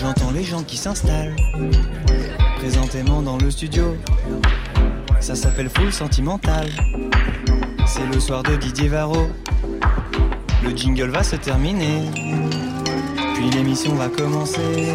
J'entends les gens qui s'installent présentément dans le studio. Ça s'appelle Full Sentimental. C'est le soir de Didier Varro. Le jingle va se terminer. Puis l'émission va commencer.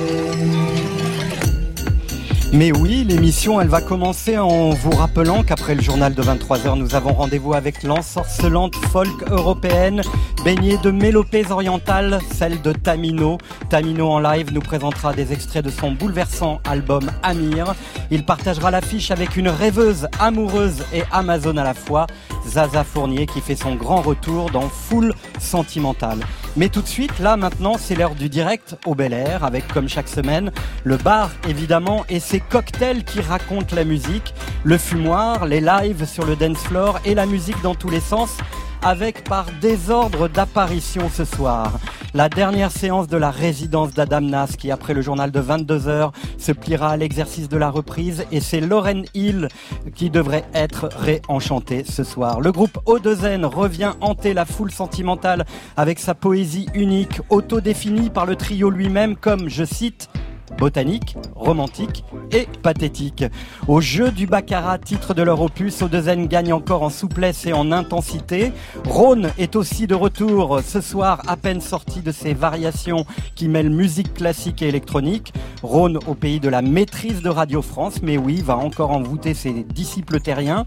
Mais oui, l'émission, elle va commencer en vous rappelant qu'après le journal de 23h, nous avons rendez-vous avec l'ensorcelante folk européenne, baignée de mélopées orientales, celle de Tamino. Tamino en live nous présentera des extraits de son bouleversant album Amir. Il partagera l'affiche avec une rêveuse, amoureuse et amazone à la fois, Zaza Fournier, qui fait son grand retour dans Full Sentimental. Mais tout de suite, là maintenant, c'est l'heure du direct au Bel Air, avec comme chaque semaine, le bar évidemment et ses cocktails qui racontent la musique, le fumoir, les lives sur le dance floor et la musique dans tous les sens avec par désordre d'apparition ce soir. La dernière séance de la résidence d'Adam Nas qui, après le journal de 22h, se pliera à l'exercice de la reprise et c'est Lauren Hill qui devrait être réenchantée ce soir. Le groupe O2N revient hanter la foule sentimentale avec sa poésie unique, autodéfinie par le trio lui-même comme, je cite, botanique, romantique et pathétique. Au jeu du baccarat, titre de leur opus, Odezen gagne encore en souplesse et en intensité. Rhône est aussi de retour ce soir, à peine sorti de ses variations qui mêlent musique classique et électronique. Rhône au pays de la maîtrise de Radio France, mais oui, va encore envoûter ses disciples terriens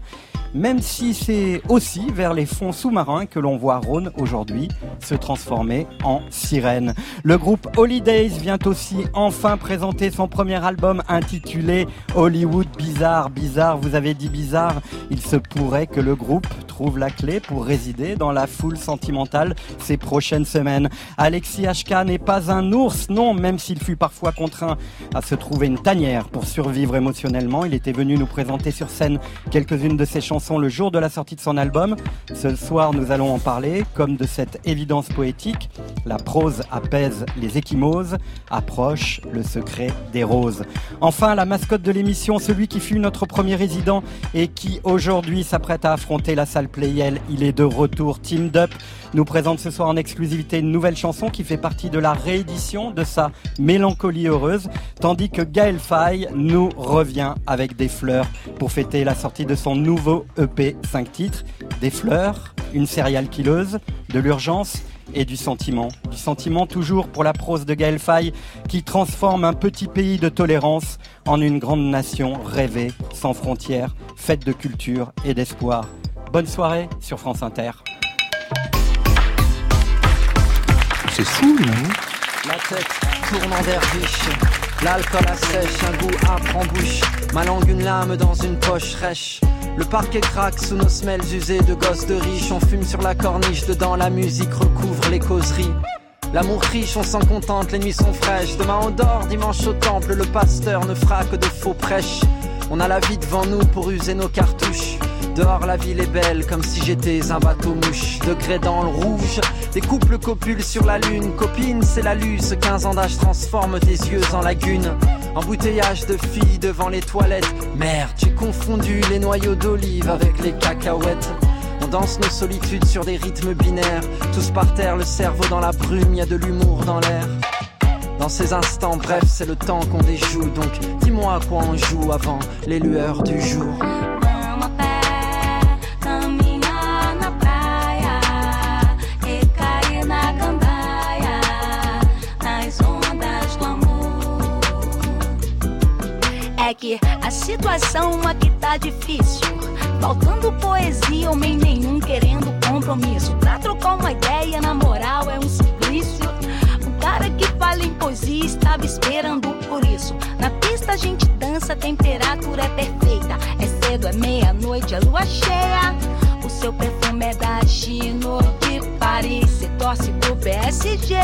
même si c'est aussi vers les fonds sous-marins que l'on voit Rhône aujourd'hui se transformer en sirène. Le groupe Holidays vient aussi enfin présenter son premier album intitulé Hollywood Bizarre. Bizarre, vous avez dit bizarre, il se pourrait que le groupe trouve la clé pour résider dans la foule sentimentale ces prochaines semaines. Alexis HK n'est pas un ours, non, même s'il fut parfois contraint à se trouver une tanière pour survivre émotionnellement. Il était venu nous présenter sur scène quelques-unes de ses chansons le jour de la sortie de son album. Ce soir, nous allons en parler, comme de cette évidence poétique. La prose apaise les échymoses, approche le secret des roses. Enfin, la mascotte de l'émission, celui qui fut notre premier résident et qui aujourd'hui s'apprête à affronter la salle Playel. Il est de retour. Team Up nous présente ce soir en exclusivité une nouvelle chanson qui fait partie de la réédition de sa Mélancolie heureuse, tandis que Gaël Faye nous revient avec des fleurs pour fêter la sortie de son nouveau EP 5 titres, des fleurs, une céréale killeuse, de l'urgence et du sentiment. Du sentiment toujours pour la prose de Gaël Faye qui transforme un petit pays de tolérance en une grande nation rêvée, sans frontières, faite de culture et d'espoir. Bonne soirée sur France Inter. C'est La tête tourne en derviche, l'alcool assèche, un goût âpre en bouche, ma langue une lame dans une poche rêche. Le parquet craque sous nos semelles usées de gosses de riches. On fume sur la corniche, dedans la musique recouvre les causeries. L'amour riche, on s'en contente, les nuits sont fraîches. Demain on dort, dimanche au temple, le pasteur ne fera que de faux prêches. On a la vie devant nous pour user nos cartouches. Dehors la ville est belle comme si j'étais un bateau mouche. Degré dans le rouge, des couples copulent sur la lune. Copine c'est la luce, 15 ans d'âge transforme tes yeux en lagune Embouteillage de filles devant les toilettes. Merde, j'ai confondu les noyaux d'olive avec les cacahuètes. On danse nos solitudes sur des rythmes binaires. Tous par terre, le cerveau dans la brume, y a de l'humour dans l'air. Dans ces instants, bref, c'est le temps qu'on déjoue. Donc, dis-moi à quoi on joue avant les lueurs du jour. A situação aqui tá difícil. Faltando poesia, homem nenhum querendo compromisso. Pra trocar uma ideia, na moral, é um suplício. O cara que fala em poesia estava esperando por isso. Na pista a gente dança, a temperatura é perfeita. É cedo, é meia-noite, é lua cheia. O seu perfume é da Chino de Paris. Você torce pro PSG.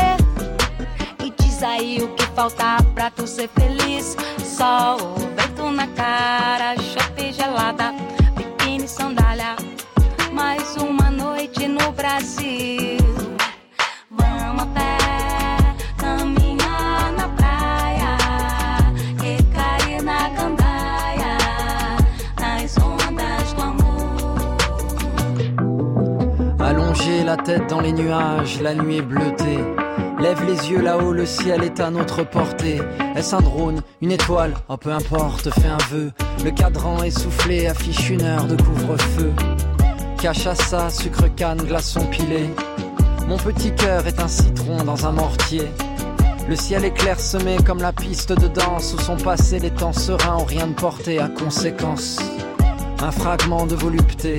E diz aí o que falta pra tu ser feliz. Sol, vento na cara, chope gelada, biquíni, sandália. Mais uma noite no Brasil. Vamos a pé, caminhar na praia, recair na gandaia, nas ondas do amor. Allonger la tête dans les nuages, la nuit est bleutée. Lève les yeux là-haut, le ciel est à notre portée. Est-ce un drone, une étoile? Oh peu importe, fais un vœu. Le cadran essoufflé affiche une heure de couvre-feu. Cachaça, sucre canne, glaçon pilé. Mon petit cœur est un citron dans un mortier. Le ciel est clairsemé comme la piste de danse où sont passés les temps sereins ont rien de porté à conséquence. Un fragment de volupté,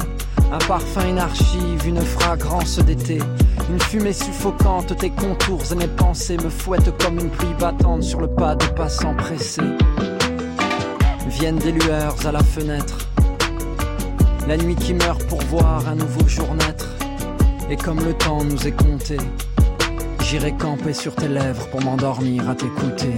un parfum, une archive, une fragrance d'été. Une fumée suffocante, tes contours et mes pensées me fouettent comme une pluie battante sur le pas de passants pressés. Viennent des lueurs à la fenêtre. La nuit qui meurt pour voir un nouveau jour naître. Et comme le temps nous est compté, j'irai camper sur tes lèvres pour m'endormir à t'écouter.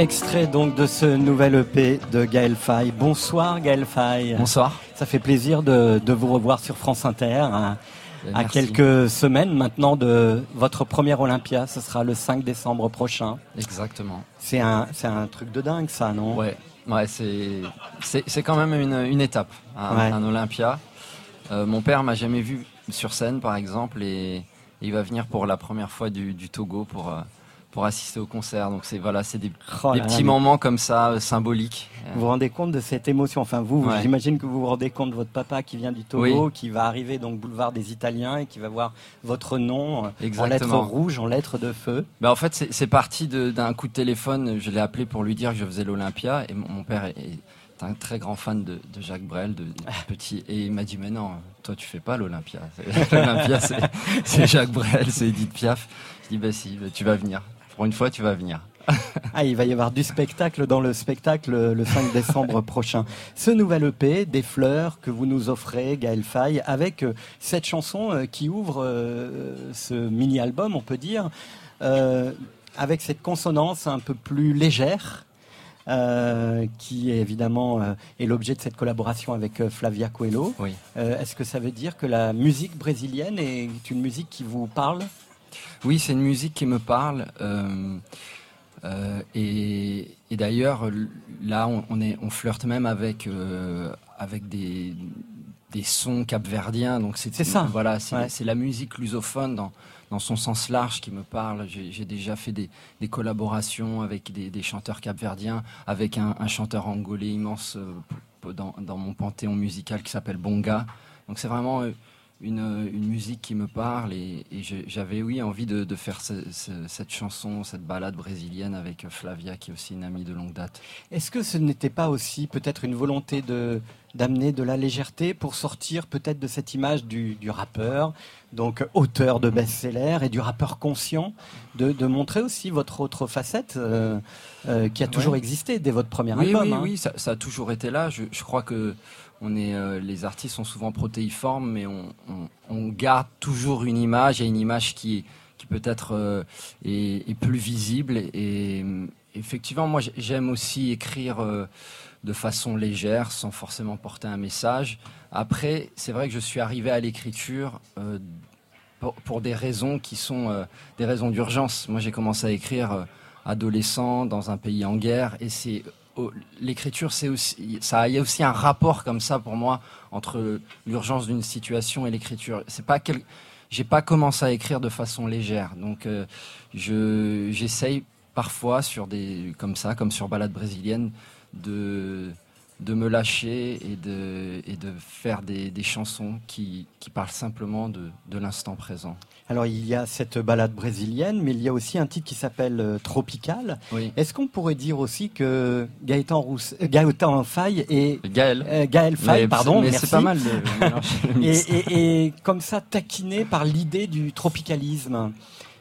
Extrait donc de ce nouvel EP de Gaël Faye. Bonsoir Gaël Faye. Bonsoir. Ça fait plaisir de, vous revoir sur France Inter hein, à, quelques semaines maintenant de votre première Olympia. Ce sera le 5 décembre prochain. Exactement. C'est un, c'est un truc de dingue ça, non? Ouais, ouais c'est, c'est, quand même une, étape, un, Olympia. Euh, mon père m'a jamais vu sur scène par exemple et, il va venir pour la première fois du, Togo pour... Euh, pour assister au concert. Donc c'est voilà, c'est des, oh petits moments comme ça euh, symboliques. Vous vous rendez compte de cette émotion? Enfin vous, j'imagine que vous vous rendez compte de votre papa qui vient du Togo, qui va arriver donc boulevard des Italiens et qui va voir votre nom euh, en lettres rouges, en lettres de feu. Ben en fait, c'est parti d'un coup de téléphone. Je l'ai appelé pour lui dire que je faisais l'Olympia et mon, père est, un très grand fan de, Jacques Brel, de, petit, et il m'a dit mais non, toi tu fais pas l'Olympia. L'Olympia c'est Jacques Brel, c'est Edith Piaf. Je dis bah si, bah, tu vas venir. Pour une fois, tu vas venir. ah, il va y avoir du spectacle dans le spectacle le 5 décembre prochain. Ce nouvel EP, Des fleurs, que vous nous offrez, Gaël Faye, avec euh, cette chanson euh, qui ouvre euh, ce mini-album, on peut dire, avec cette consonance un peu plus légère. qui évidemment est l'objet de cette collaboration avec Flavia Coelho. Oui. Est-ce que ça veut dire que la musique brésilienne est une musique qui vous parle? Oui, c'est une musique qui me parle. Euh, euh, et, d'ailleurs, là, on, est, on flirte même avec, euh, avec des, des sons capverdiens. Donc c'est ça. Voilà, c'est la musique lusophone dans, dans son sens large qui me parle. J'ai déjà fait des, des, collaborations avec des, des chanteurs capverdiens, avec un, un, chanteur angolais immense dans, dans, mon panthéon musical qui s'appelle Bonga. Donc c'est vraiment une, musique qui me parle et, j'avais oui envie de, faire cette chanson, cette balade brésilienne avec Flavia qui est aussi une amie de longue date. Est-ce que ce n'était pas aussi peut-être une volonté de d'amener de la légèreté pour sortir peut-être de cette image du, rappeur, donc auteur de best-seller et du rappeur conscient, de, montrer aussi votre autre facette euh, euh, qui a toujours existé dès votre premier album. Oui, hein? oui, ça, ça, a toujours été là. Je, je crois que on est, euh, les artistes sont souvent protéiformes, mais on, garde toujours une image et une image qui, qui peut-être euh, est, plus visible. Et, effectivement, moi, j'aime aussi écrire euh, de façon légère, sans forcément porter un message. Après, c'est vrai que je suis arrivé à l'écriture pour, pour, des raisons qui sont des raisons d'urgence. Moi, j'ai commencé à écrire adolescent dans un pays en guerre, et c'est l'écriture, c'est aussi, ça, il y a aussi un rapport comme ça pour moi entre l'urgence d'une situation et l'écriture. C'est pas j'ai pas commencé à écrire de façon légère, donc euh, je, j'essaye parfois sur des, comme ça, comme sur Balade brésilienne, de de me lâcher et de, et de faire des, des chansons qui, qui, parlent simplement de, de l'instant présent. Alors il y a cette balade brésilienne, mais il y a aussi un titre qui s'appelle euh, Tropical. Est-ce qu'on pourrait dire aussi que Gaëtan, Rousse, euh, Gaëtan Faye et Gaël, euh, Gaël Faye, pardon, mais c'est pas mal. De... et, et, et, comme ça taquiné par l'idée du tropicalisme.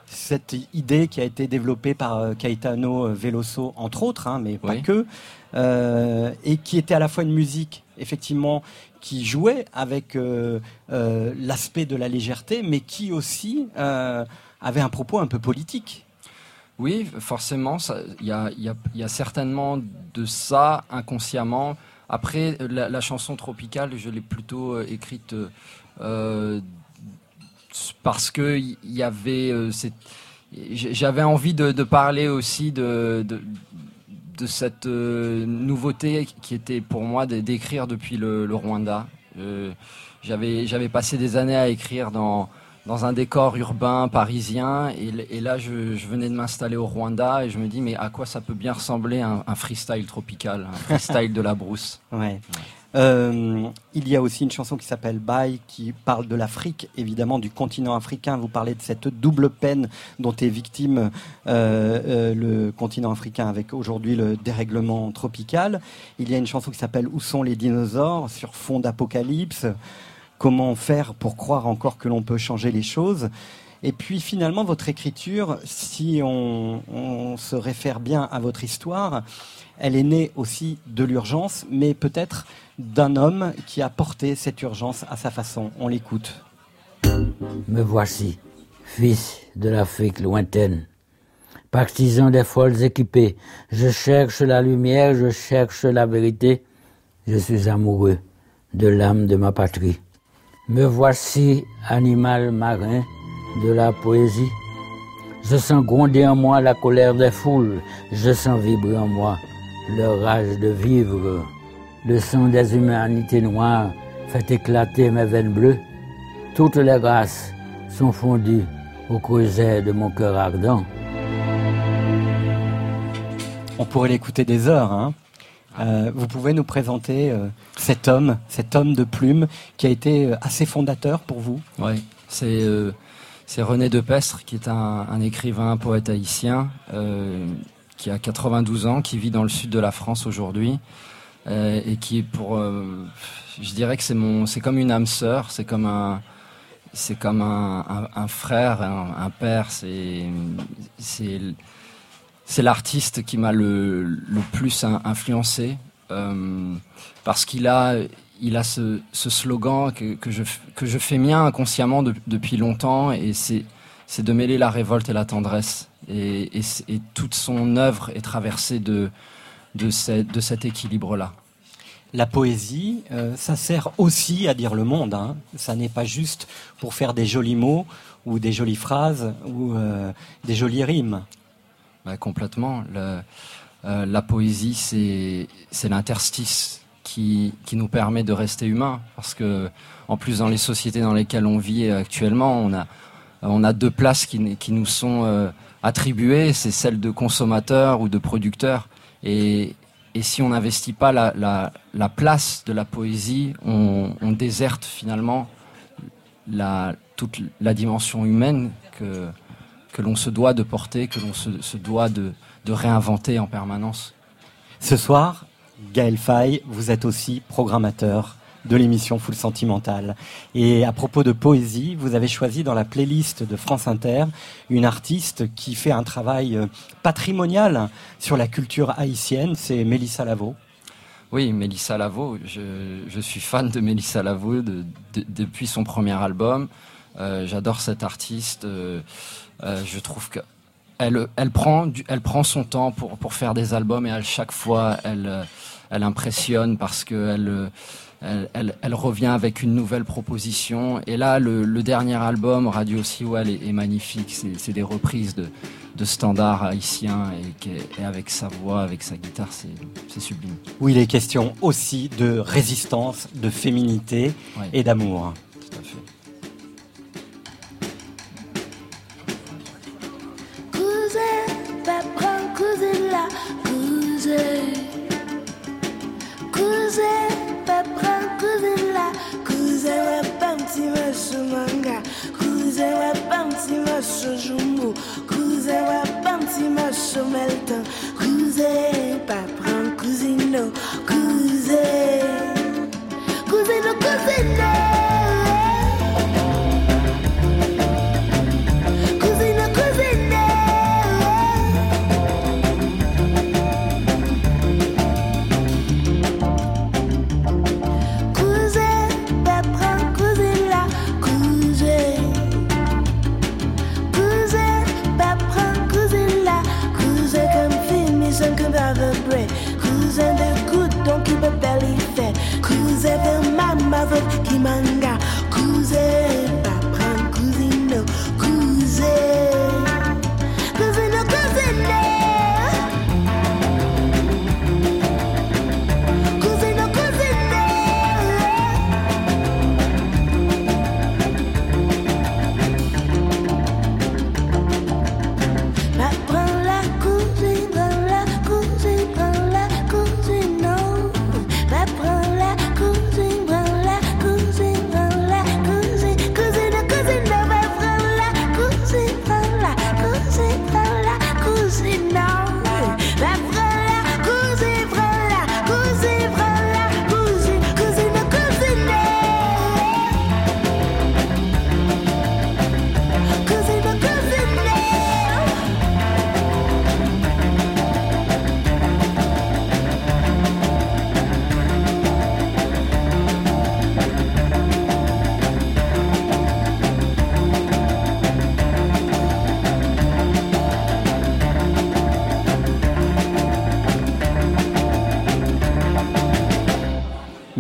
Cette idée qui a été développée par Caetano Veloso, entre autres, hein, mais pas que, euh, et qui était à la fois une musique, effectivement, qui jouait avec euh, euh, l'aspect de la légèreté, mais qui aussi avait un propos un peu politique. Oui, forcément, il y a, certainement de ça inconsciemment. Après, la, chanson tropicale, je l'ai plutôt euh, écrite euh, parce que il y avait, euh, j'avais envie de, parler aussi de, de cette euh, nouveauté qui était pour moi d'écrire depuis le, Rwanda. j'avais, j'avais passé des années à écrire dans dans un décor urbain parisien. Et, là, je, venais de m'installer au Rwanda et je me dis, mais à quoi ça peut bien ressembler un, freestyle tropical, un freestyle de la brousse? Euh, il y a aussi une chanson qui s'appelle Bye qui parle de l'Afrique, évidemment du continent africain. Vous parlez de cette double peine dont est victime euh, euh, le continent africain avec aujourd'hui le dérèglement tropical. Il y a une chanson qui s'appelle Où sont les dinosaures? Sur fond d'apocalypse comment faire pour croire encore que l'on peut changer les choses? Et puis finalement, votre écriture, si on, se réfère bien à votre histoire, elle est née aussi de l'urgence, mais peut-être d'un homme qui a porté cette urgence à sa façon. On l'écoute. Me voici, fils de l'Afrique lointaine, partisan des folles équipées. Je cherche la lumière, je cherche la vérité. Je suis amoureux de l'âme de ma patrie. Me voici, animal marin de la poésie. Je sens gronder en moi la colère des foules, je sens vibrer en moi le rage de vivre. Le sang des humanités noires fait éclater mes veines bleues. Toutes les grâces sont fondues au creuset de mon cœur ardent. On pourrait l'écouter des heures, hein euh, vous pouvez nous présenter euh, cet homme, cet homme de plume qui a été euh, assez fondateur pour vous Oui, c'est c'est René Depestre qui est un, écrivain, un poète haïtien qui a 92 ans, qui vit dans le sud de la France aujourd'hui et qui est pour, je dirais que c'est mon, c'est comme une âme sœur, c'est comme un c'est comme un, frère, un, père, c'est c'est c'est l'artiste qui m'a le, plus influencé euh, parce qu'il a, il a ce, slogan que, je, que je fais mien inconsciemment depuis longtemps et c'est, c'est de mêler la révolte et la tendresse. Et, toute son œuvre est traversée de, de, de cet équilibre-là. La poésie, euh, ça sert aussi à dire le monde. Hein. Ça n'est pas juste pour faire des jolis mots ou des jolies phrases ou euh, des jolies rimes complètement. Le, euh, la poésie, c'est l'interstice qui, qui, nous permet de rester humain. Parce que, en plus, dans les sociétés dans lesquelles on vit actuellement, on a, on a deux places qui, qui nous sont attribuées. C'est celle de consommateur ou de producteur. Et, si on n'investit pas la, la, la, place de la poésie, on, déserte finalement toute la dimension humaine que, l'on se doit de porter, que l'on se, doit de, réinventer en permanence. Ce soir, Gaël Fay, vous êtes aussi programmateur de l'émission Full Sentimental. Et à propos de poésie, vous avez choisi dans la playlist de France Inter une artiste qui fait un travail euh, patrimonial sur la culture haïtienne, c'est Mélissa Lavo. Oui, Mélissa Lavo, je, suis fan de Mélissa Lavo depuis son premier album. Euh, j'adore cette artiste. Euh, je trouve que elle, elle, prend son temps pour, faire des albums et à chaque fois elle, impressionne parce que elle, elle, elle, revient avec une nouvelle proposition. Et là, le, dernier album, Radio Siwell, est, est magnifique. C'est des reprises de, de standards haïtiens et, et, avec sa voix, avec sa guitare, c'est sublime. Oui, il est question aussi de résistance, de féminité et d'amour. jumbu Cruze wa panti ma chomelta Cruze pa pran cousino Cruze Cousino, cousino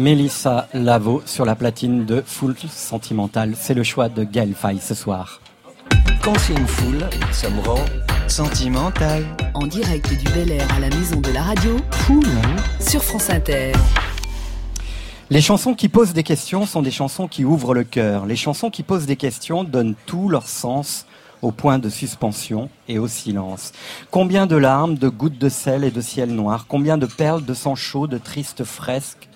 Mélissa Lavo sur la platine de Full Sentimental. C'est le choix de Gaël Faye ce soir. Quand c'est une foule, ça me rend sentimental. En direct du Bel Air à la maison de la radio, sur France Inter. Les chansons qui posent des questions sont des chansons qui ouvrent le cœur. Les chansons qui posent des questions donnent tout leur sens au point de suspension et au silence. Combien de larmes, de gouttes de sel et de ciel noir, combien de perles de sang chaud, de tristes fresques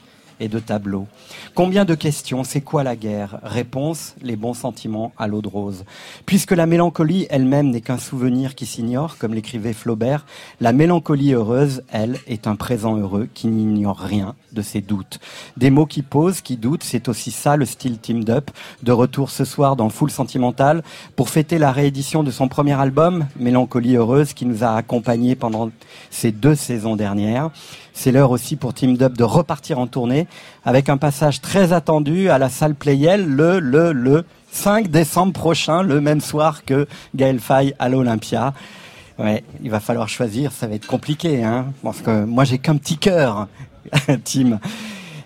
de tableaux. Combien de questions C'est quoi la guerre? Réponse les bons sentiments à l'eau de rose. Puisque la mélancolie elle-même n'est qu'un souvenir qui s'ignore, comme l'écrivait Flaubert, la mélancolie heureuse, elle, est un présent heureux qui n'ignore rien de ses doutes. Des mots qui posent, qui doutent, c'est aussi ça le style Teamed Up. De retour ce soir dans Full Sentimental pour fêter la réédition de son premier album, Mélancolie heureuse, qui nous a accompagnés pendant ces deux saisons dernières. C'est l'heure aussi pour Team Dub de repartir en tournée avec un passage très attendu à la salle Playel le, le, le 5 décembre prochain, le même soir que Gaël Faye à l'Olympia. Ouais, il va falloir choisir, ça va être compliqué, hein, parce que moi j'ai qu'un petit cœur, Tim.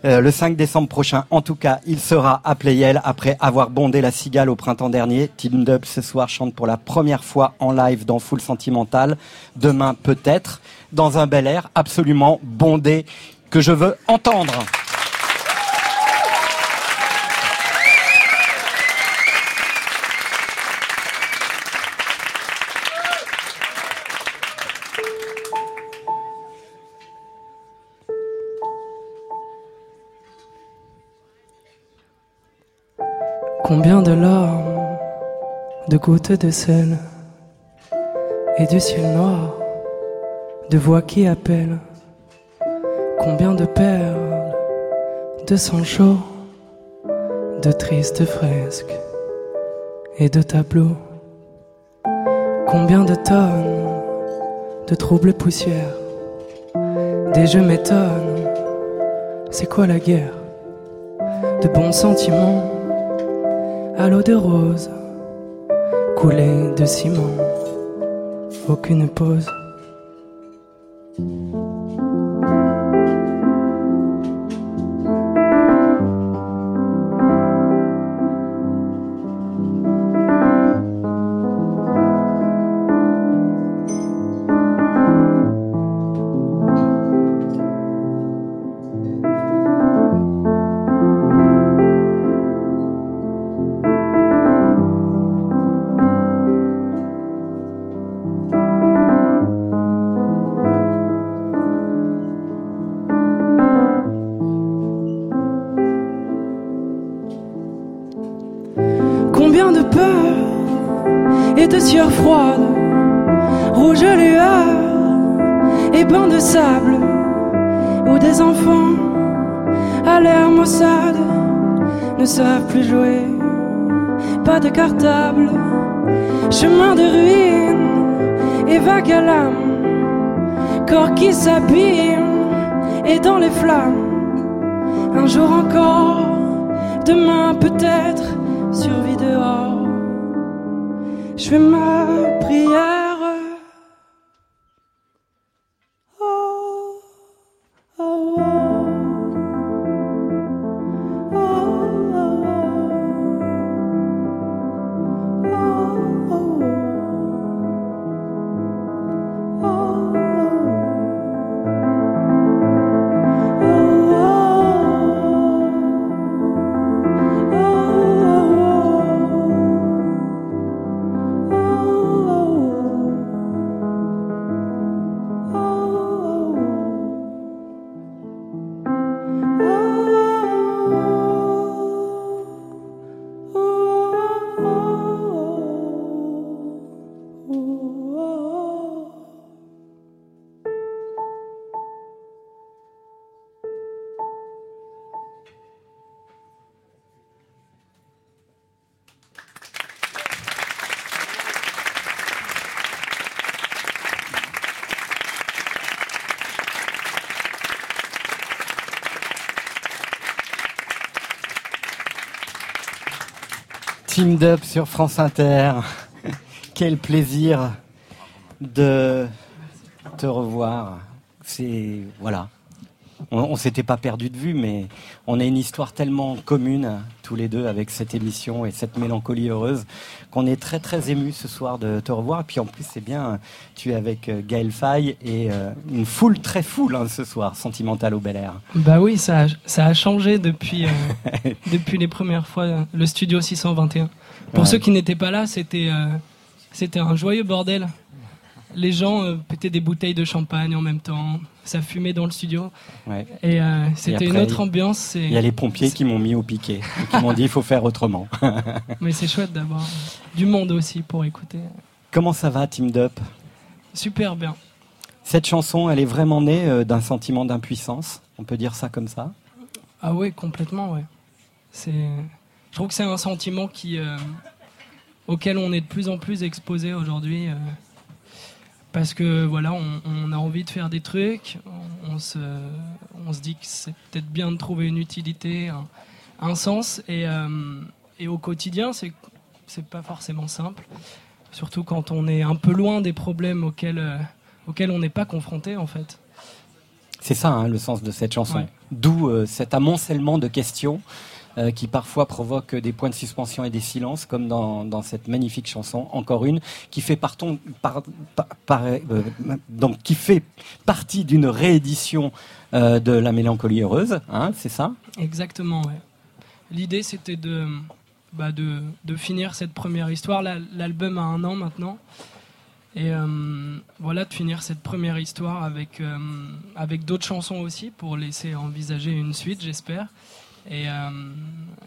Euh, le 5 décembre prochain, en tout cas, il sera à Playel après avoir bondé la cigale au printemps dernier. Team Dub ce soir chante pour la première fois en live dans Full Sentimental. Demain peut-être dans un bel air absolument bondé que je veux entendre. Combien de larmes, de gouttes de sel et du ciel noir, de voix qui appellent. Combien de perles, de sang chaud, de tristes fresques et de tableaux. Combien de tonnes de troubles poussières, des jeux m'étonnent. C'est quoi la guerre De bons sentiments? À l'eau de rose, coulée de ciment, aucune pause. Team Up sur France Inter. Quel plaisir de te revoir. On, on s'était pas perdu de vue, mais on a une histoire tellement commune tous les deux avec cette émission et cette mélancolie heureuse qu'on est très très ému ce soir de te revoir. Et puis en plus c'est bien, tu es avec euh, Gaël Faye et euh, une foule très foule hein, ce soir, sentimentale au Bel Air. Bah oui, ça a, ça a changé depuis, euh, depuis les premières fois, le studio 621. Pour Ouais. ceux qui n'étaient pas là, c'était euh, c'était un joyeux bordel. Les gens pétaient des bouteilles de champagne en même temps, ça fumait dans le studio. Ouais. Et c'était une autre ambiance. Il y a les pompiers qui m'ont mis au piquet et qui m'ont dit il faut faire autrement. Mais c'est chouette d'avoir du monde aussi pour écouter. Comment ça va, Team Up Super bien. Cette chanson, elle est vraiment née euh, d'un sentiment d'impuissance. On peut dire ça comme ça? Ah ouais, complètement, ouais. C'est, je trouve que c'est un sentiment qui, euh, auquel on est de plus en plus exposé aujourd'hui, euh, parce que voilà, on, on a envie de faire des trucs, on, on se, on se dit que c'est peut-être bien de trouver une utilité, un, un sens, et, euh, et au quotidien, c'est, c'est pas forcément simple, surtout quand on est un peu loin des problèmes auxquels, euh, auxquels on n'est pas confronté en fait. C'est ça hein, le sens de cette chanson. Ouais. D'où euh, cet amoncellement de questions euh, qui parfois provoque des points de suspension et des silences, comme dans, dans cette magnifique chanson, encore une, qui fait, parton- par- par- par- euh, donc, qui fait partie d'une réédition euh, de La Mélancolie Heureuse, hein, c'est ça? Exactement, ouais. L'idée, c'était de, bah, de, finir cette première histoire. L'album a un an maintenant. Et euh, voilà, de finir cette première histoire avec, euh, avec d'autres chansons aussi, pour laisser envisager une suite, j'espère. Et, euh,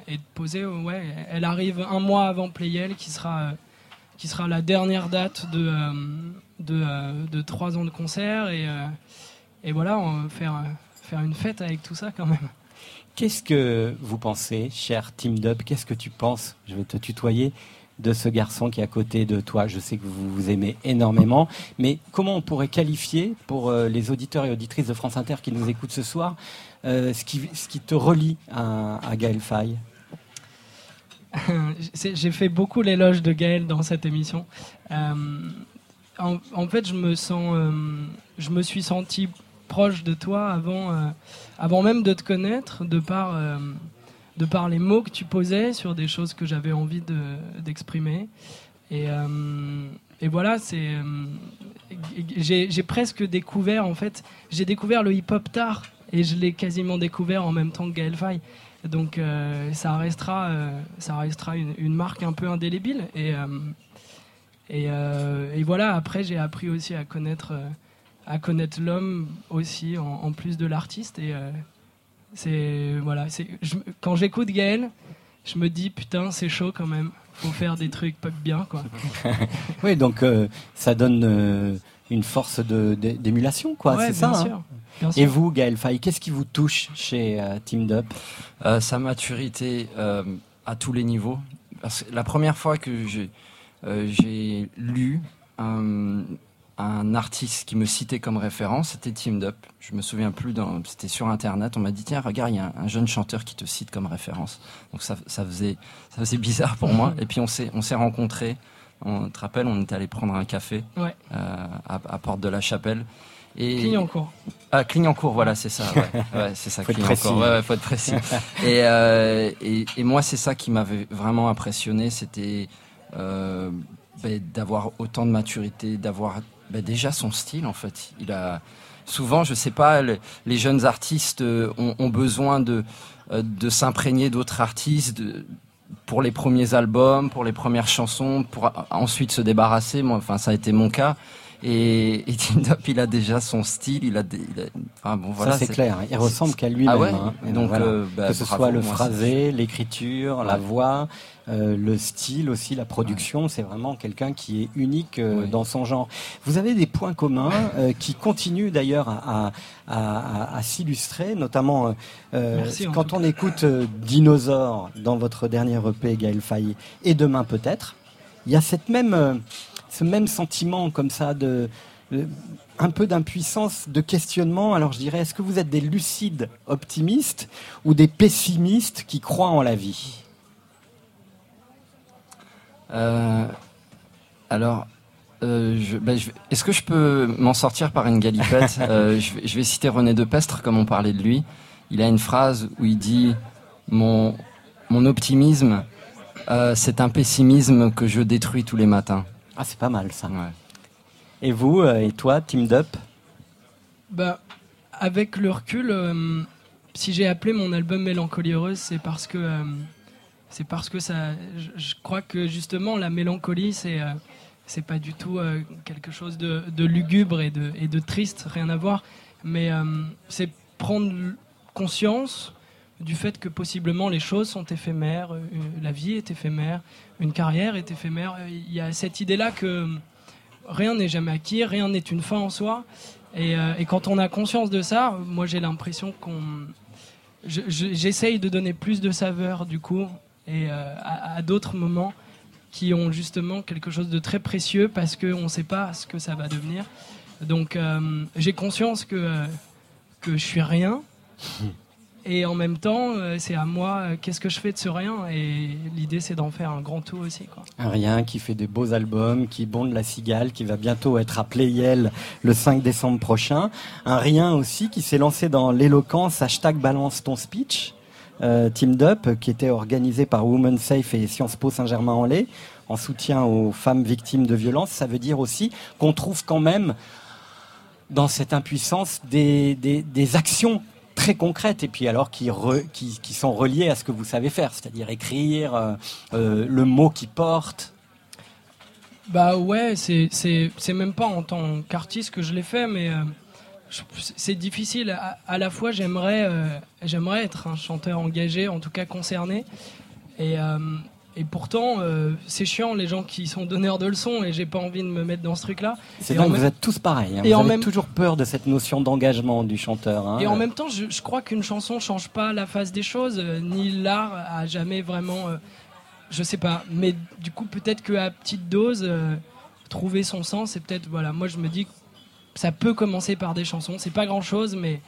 de poser, ouais, elle arrive un mois avant Playel, qui sera, qui sera la dernière date de, de, trois ans de concert. Et, et voilà, on va faire, faire une fête avec tout ça quand même. Qu'est-ce que vous pensez, cher Team Dub Qu'est-ce que tu penses? Je vais te tutoyer de ce garçon qui est à côté de toi. Je sais que vous vous aimez énormément, mais comment on pourrait qualifier pour euh, les auditeurs et auditrices de France Inter qui nous écoutent ce soir euh, ce, qui, ce qui te relie à, Gaël Faye? C'est- J'ai fait beaucoup l'éloge de Gaël dans cette émission. Euh, en, fait, je me sens, euh, je me suis senti proche de toi avant, euh, avant même de te connaître, de par, euh, de par les mots que tu posais sur des choses que j'avais envie de- d'exprimer. et, euh, et voilà, c'est, j'ai presque découvert en fait, j'ai découvert le hip-hop tard et je l'ai quasiment découvert en même temps que Gaël. Donc ça restera, ça restera une, une marque un peu indélébile. Et, et, et voilà, après j'ai appris aussi à connaître, à connaître l'homme aussi, en, en plus de l'artiste. Et euh, c'est voilà, c'est quand j'écoute Gaël, je me dis putain c'est chaud quand même. Faut faire des trucs pas bien quoi. Oui, donc euh, ça donne euh, une force d'émulation, quoi. Ouais, c'est ça. bien hein sûr, bien Et sûr. vous, Gaël Faye, qu'est-ce qui vous touche chez euh, Team Dub Euh, sa maturité euh, à tous les niveaux. Parce que la première fois que j'ai euh, j'ai lu un, artiste qui me citait comme référence, c'était Team Up. Je me souviens plus, c'était sur Internet. On m'a dit tiens, regarde, il y a un, un jeune chanteur qui te cite comme référence. Donc ça, ça faisait, ça faisait bizarre pour moi. Et puis on s'est, on s'est rencontrés. On te rappelle, on est allé prendre un café Ouais. euh, à, à Porte de la Chapelle. Et Clignancourt. Ah, Clignancourt, voilà, c'est ça. Ouais, ouais c'est ça. Faut Clignancourt. Ouais, ouais, faut être précis. et, euh, et, et moi, c'est ça qui m'avait vraiment impressionné, c'était euh, ben, d'avoir autant de maturité, d'avoir ben, déjà son style en fait. Il a souvent, je sais pas, le- les jeunes artistes euh, ont, ont besoin de euh, de s'imprégner d'autres artistes. de- pour les premiers albums, pour les premières chansons, pour ensuite se débarrasser. Moi, enfin, ça a été mon cas. Et, et Tim Dop, il a déjà son style, il a, des, il a- enfin bon, voilà. ça c'est clair, hein. il ressemble qu'à lui-même. Ah ouais hein. Et donc, Voilà. euh, bah, que ce bravo, soit le phrasé, l'écriture, la voix, euh, le style aussi, la production, c'est vraiment quelqu'un qui est unique euh, Ouais. dans son genre. Vous avez des points communs euh, qui continuent d'ailleurs à, à, à- à s'illustrer, notamment Merci, quand on écoute Dinosaure dans votre dernier EP, Gaël Faye, et demain peut-être, il y a cette même, ce même sentiment comme ça de euh, un peu d'impuissance, de questionnement. Alors je dirais, est-ce que vous êtes des lucides optimistes ou des pessimistes qui croient en la vie? Alors, euh, ben, est-ce que je peux m'en sortir par une galipette Euh, je, vais, je vais citer René Depestre, comme on parlait de lui. Il a une phrase où il dit Mon, mon optimisme, euh, c'est un pessimisme que je détruis tous les matins. Ah, c'est pas mal ça. Ouais. Et vous, euh, et toi, Team Dup? Bah, avec le recul, euh, si j'ai appelé mon album Mélancolie heureuse, c'est parce que euh, c'est parce que ça. Je, crois que justement la mélancolie, c'est euh, pas du tout euh, quelque chose de, lugubre et de, et de triste, rien à voir. Mais euh, c'est prendre conscience du fait que possiblement les choses sont éphémères, euh, la vie est éphémère, une carrière est éphémère. Il y a cette idée-là que rien n'est jamais acquis, rien n'est une fin en soi. Et, quand on a conscience de ça, moi j'ai l'impression qu'on. je- je- J'essaye de donner plus de saveur du coup et euh, à, à d'autres moments qui ont justement quelque chose de très précieux parce qu'on ne sait pas ce que ça va devenir. Donc euh, j'ai conscience que, euh, que je suis rien. Et en même temps, euh, c'est à moi, qu'est-ce que je fais de ce rien? Et l'idée, c'est d'en faire un grand tout aussi. Quoi. Un rien qui fait des beaux albums, qui bonde la cigale, qui va bientôt être à Playel le 5 décembre prochain. Un rien aussi qui s'est lancé dans l'éloquence hashtag balance ton speech. Euh, Team Dup, qui était organisé par Women Safe et Sciences Po Saint-Germain-en-Laye, en soutien aux femmes victimes de violences. Ça veut dire aussi qu'on trouve quand même dans cette impuissance des, des, actions très concrètes et puis alors qui, qui, sont reliées à ce que vous savez faire, c'est-à-dire écrire euh, euh, le mot qui porte. Bah ouais, c'est même pas en tant qu'artiste que je l'ai fait, mais euh, c'est difficile. À, à la fois, j'aimerais euh, j'aimerais être un chanteur engagé, en tout cas concerné, et euh, et pourtant euh, c'est chiant les gens qui sont donneurs de leçons et j'ai pas envie de me mettre dans ce truc-là. C'est Et dingue, en vous même- êtes tous pareils. hein. et Vous en avez même- toujours peur de cette notion d'engagement du chanteur. hein. Et en même temps, je, je crois qu'une chanson change pas la face des choses, ni l'art a jamais vraiment. je sais pas, mais du coup, peut-être qu'à petite dose, trouver son sens, c'est peut-être. Voilà, moi je me dis que ça peut commencer par des chansons, c'est pas grand chose, mais,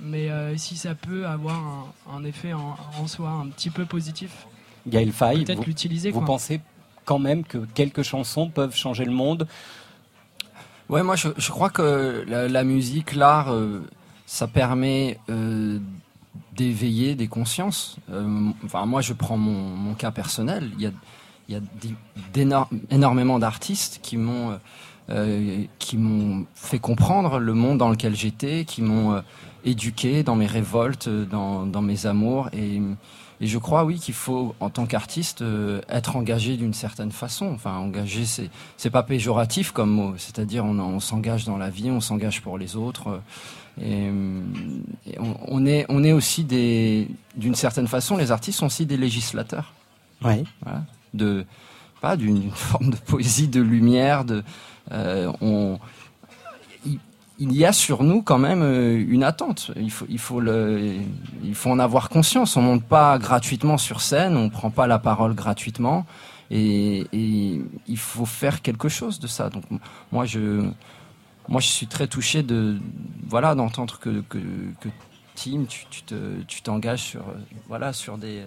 mais euh, si ça peut avoir un, un effet en, en soi un petit peu positif, Gaël Faye, peut-être vous, l'utiliser. vous quoi. pensez quand même que quelques chansons peuvent changer le monde? Ouais, moi je, je crois que la, la musique, l'art, euh, ça permet euh, d'éveiller des consciences. Euh, enfin, moi je prends mon, mon cas personnel. Il y a, il y a énormément d'artistes qui m'ont euh, qui m'ont fait comprendre le monde dans lequel j'étais, qui m'ont euh, éduqué dans mes révoltes, euh, dans, dans mes amours. Et, et je crois, oui, qu'il faut, en tant qu'artiste, euh, être engagé d'une certaine façon. Enfin, engagé, c'est c'est pas péjoratif comme mot. C'est-à-dire, on, on s'engage dans la vie, on s'engage pour les autres. Et, et on, on est, on est aussi des, d'une certaine façon, les artistes sont aussi des législateurs. Oui. Voilà. De, pas d'une forme de poésie, de lumière. De, on, il, y a sur nous quand même euh, une attente. Il faut, il faut le, il faut en avoir conscience. On monte pas gratuitement sur scène, on prend pas la parole gratuitement, et, il faut faire quelque chose de ça. Donc moi je, moi je suis très touché de, voilà, d'entendre que, que, que Tim, tu, tu te, tu t'engages sur, euh, voilà, sur des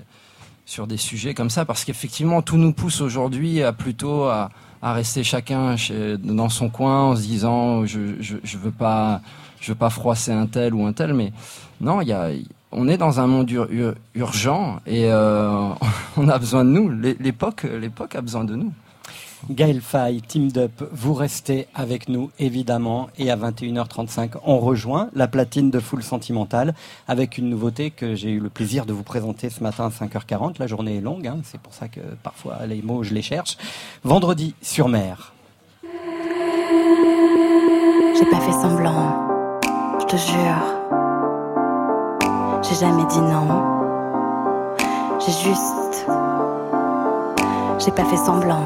sur des sujets comme ça, parce qu'effectivement, tout nous pousse aujourd'hui à plutôt à, à rester chacun dans son coin en se disant je, je, je veux pas je veux pas froisser un tel ou un tel, mais non, y a on est dans un monde ur- ur- urgent et euh, on a besoin de nous. L'é- L'époque l'époque a besoin de nous. Gaël Faye, Team Dup, vous restez avec nous évidemment et à 21h35 on rejoint la platine de Full Sentimental avec une nouveauté que j'ai eu le plaisir de vous présenter ce matin à 5h40. La journée est longue, hein, c'est pour ça que parfois les mots je les cherche. Vendredi sur mer. J'ai pas fait semblant, je te jure. J'ai jamais dit non. J'ai juste. J'ai pas fait semblant,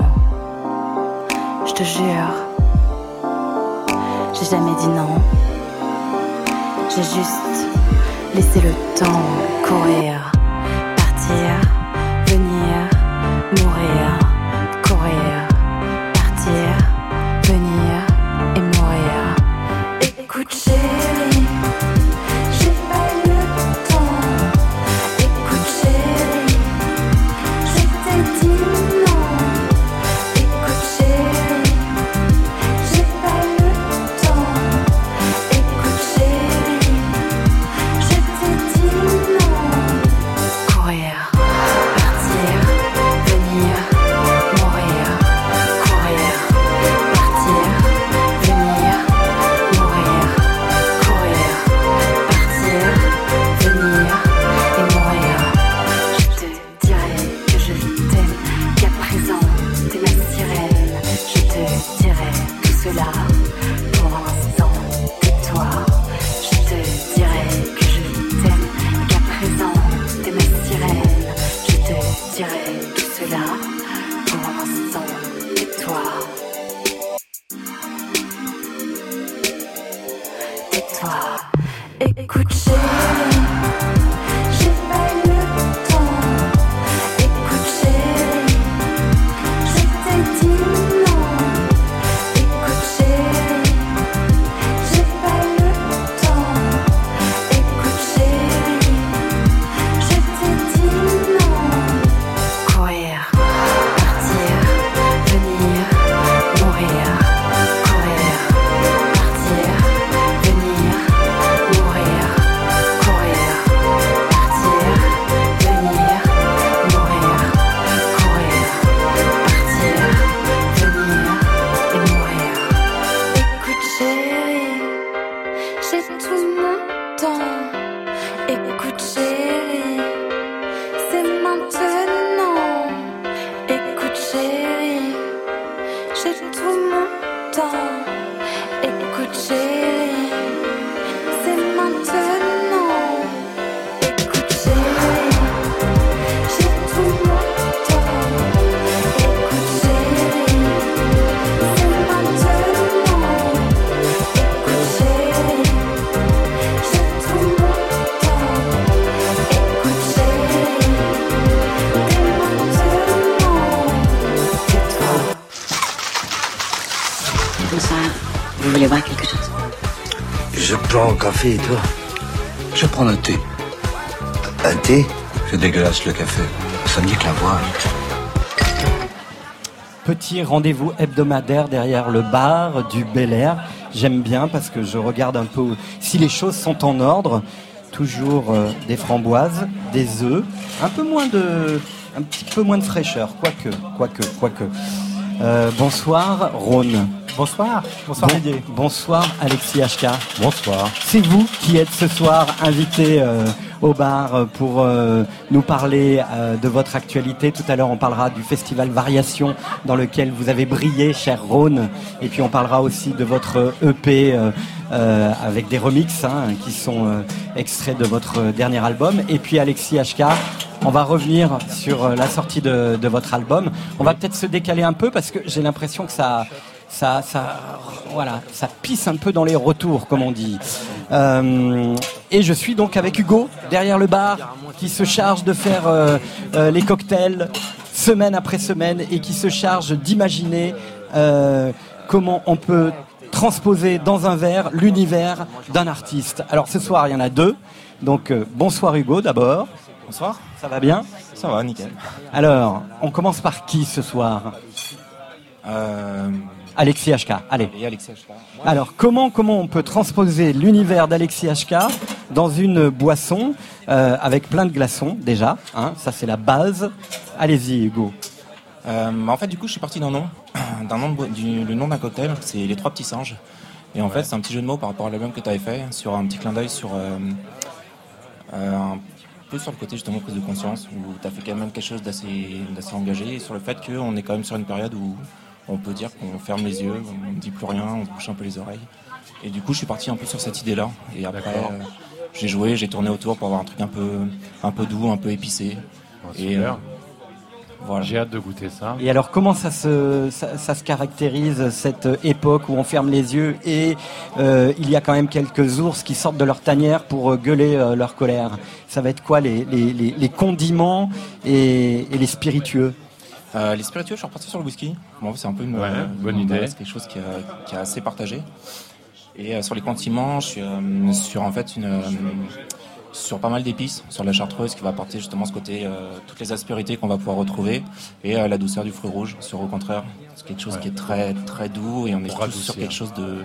je te jure. J'ai jamais dit non. J'ai juste laissé le temps courir, partir, café et toi Je prends un thé. Un thé? C'est dégueulasse le café. Ça me dit que la voix. Petit rendez-vous hebdomadaire derrière le bar du Bel Air. J'aime bien parce que je regarde un peu si les choses sont en ordre. Toujours euh, des framboises, des œufs, un peu moins de, un petit peu moins de fraîcheur, quoique, quoique, quoique. Euh, bonsoir, Rhône. Bonsoir. Bonsoir, Bon- Didier. Bonsoir, Alexis HK. Bonsoir. C'est vous qui êtes ce soir invité euh, au bar euh, pour euh, nous parler euh, de votre actualité. Tout à l'heure, on parlera du festival Variation dans lequel vous avez brillé, cher Rhône. Et puis, on parlera aussi de votre EP euh, euh, avec des remixes hein, qui sont euh, extraits de votre dernier album. Et puis, Alexis HK, on va revenir sur euh, la sortie de, de votre album. On va peut-être se décaler un peu parce que j'ai l'impression que ça ça, ça, voilà, ça pisse un peu dans les retours, comme on dit. Euh, et je suis donc avec Hugo derrière le bar, qui se charge de faire euh, euh, les cocktails semaine après semaine et qui se charge d'imaginer comment on peut transposer dans un verre l'univers d'un artiste. Alors ce soir, il y en a deux. Donc bonsoir Hugo d'abord. Bonsoir. Ça va bien? Ça va, nickel. Alors, on commence par qui ce soir? Euh, Alexis HK. Allez. Alexis. Alors, comment, comment on peut transposer l'univers d'Alexis HK dans une boisson euh, avec plein de glaçons, déjà hein, Ça, c'est la base. Allez-y, Hugo. Euh, en fait, du coup, je suis parti d'un nom, d'un nom de du, le nom d'un cocktail, c'est les trois petits singes. Et en fait, c'est un petit jeu de mots par rapport à l'album que tu avais fait, sur un petit clin d'œil sur euh, un peu sur le côté justement prise de conscience, où tu as fait quand même quelque chose d'assez d'assez engagé, et sur le fait qu'on est quand même sur une période où on peut dire qu'on ferme les yeux, on ne dit plus rien, on bouche un peu les oreilles. Et du coup, je suis parti un peu sur cette idée-là. Et après, euh, j'ai joué, j'ai tourné autour pour avoir un truc un peu, un peu doux, un peu épicé. et super. euh, voilà. J'ai hâte de goûter ça. Et alors, comment ça se, ça, ça se caractérise, cette époque où on ferme les yeux et euh, il y a quand même quelques ours qui sortent de leur tanière pour euh, gueuler euh, leur colère? Ça va être quoi les, les, les, les condiments et, et les spiritueux? Euh, les spiritueux, je suis reparti sur le whisky. Bon, c'est un peu une, Ouais, euh, bonne une idée. base, quelque chose qui, est- qui est assez partagé. Et euh, sur les condiments, je suis euh, sur en fait une euh, sur pas mal d'épices, sur la chartreuse qui va apporter justement ce côté euh, toutes les aspérités qu'on va pouvoir retrouver et euh, la douceur du fruit rouge. Sur au contraire, c'est quelque chose qui est très très doux et on est adoucir. sur quelque chose de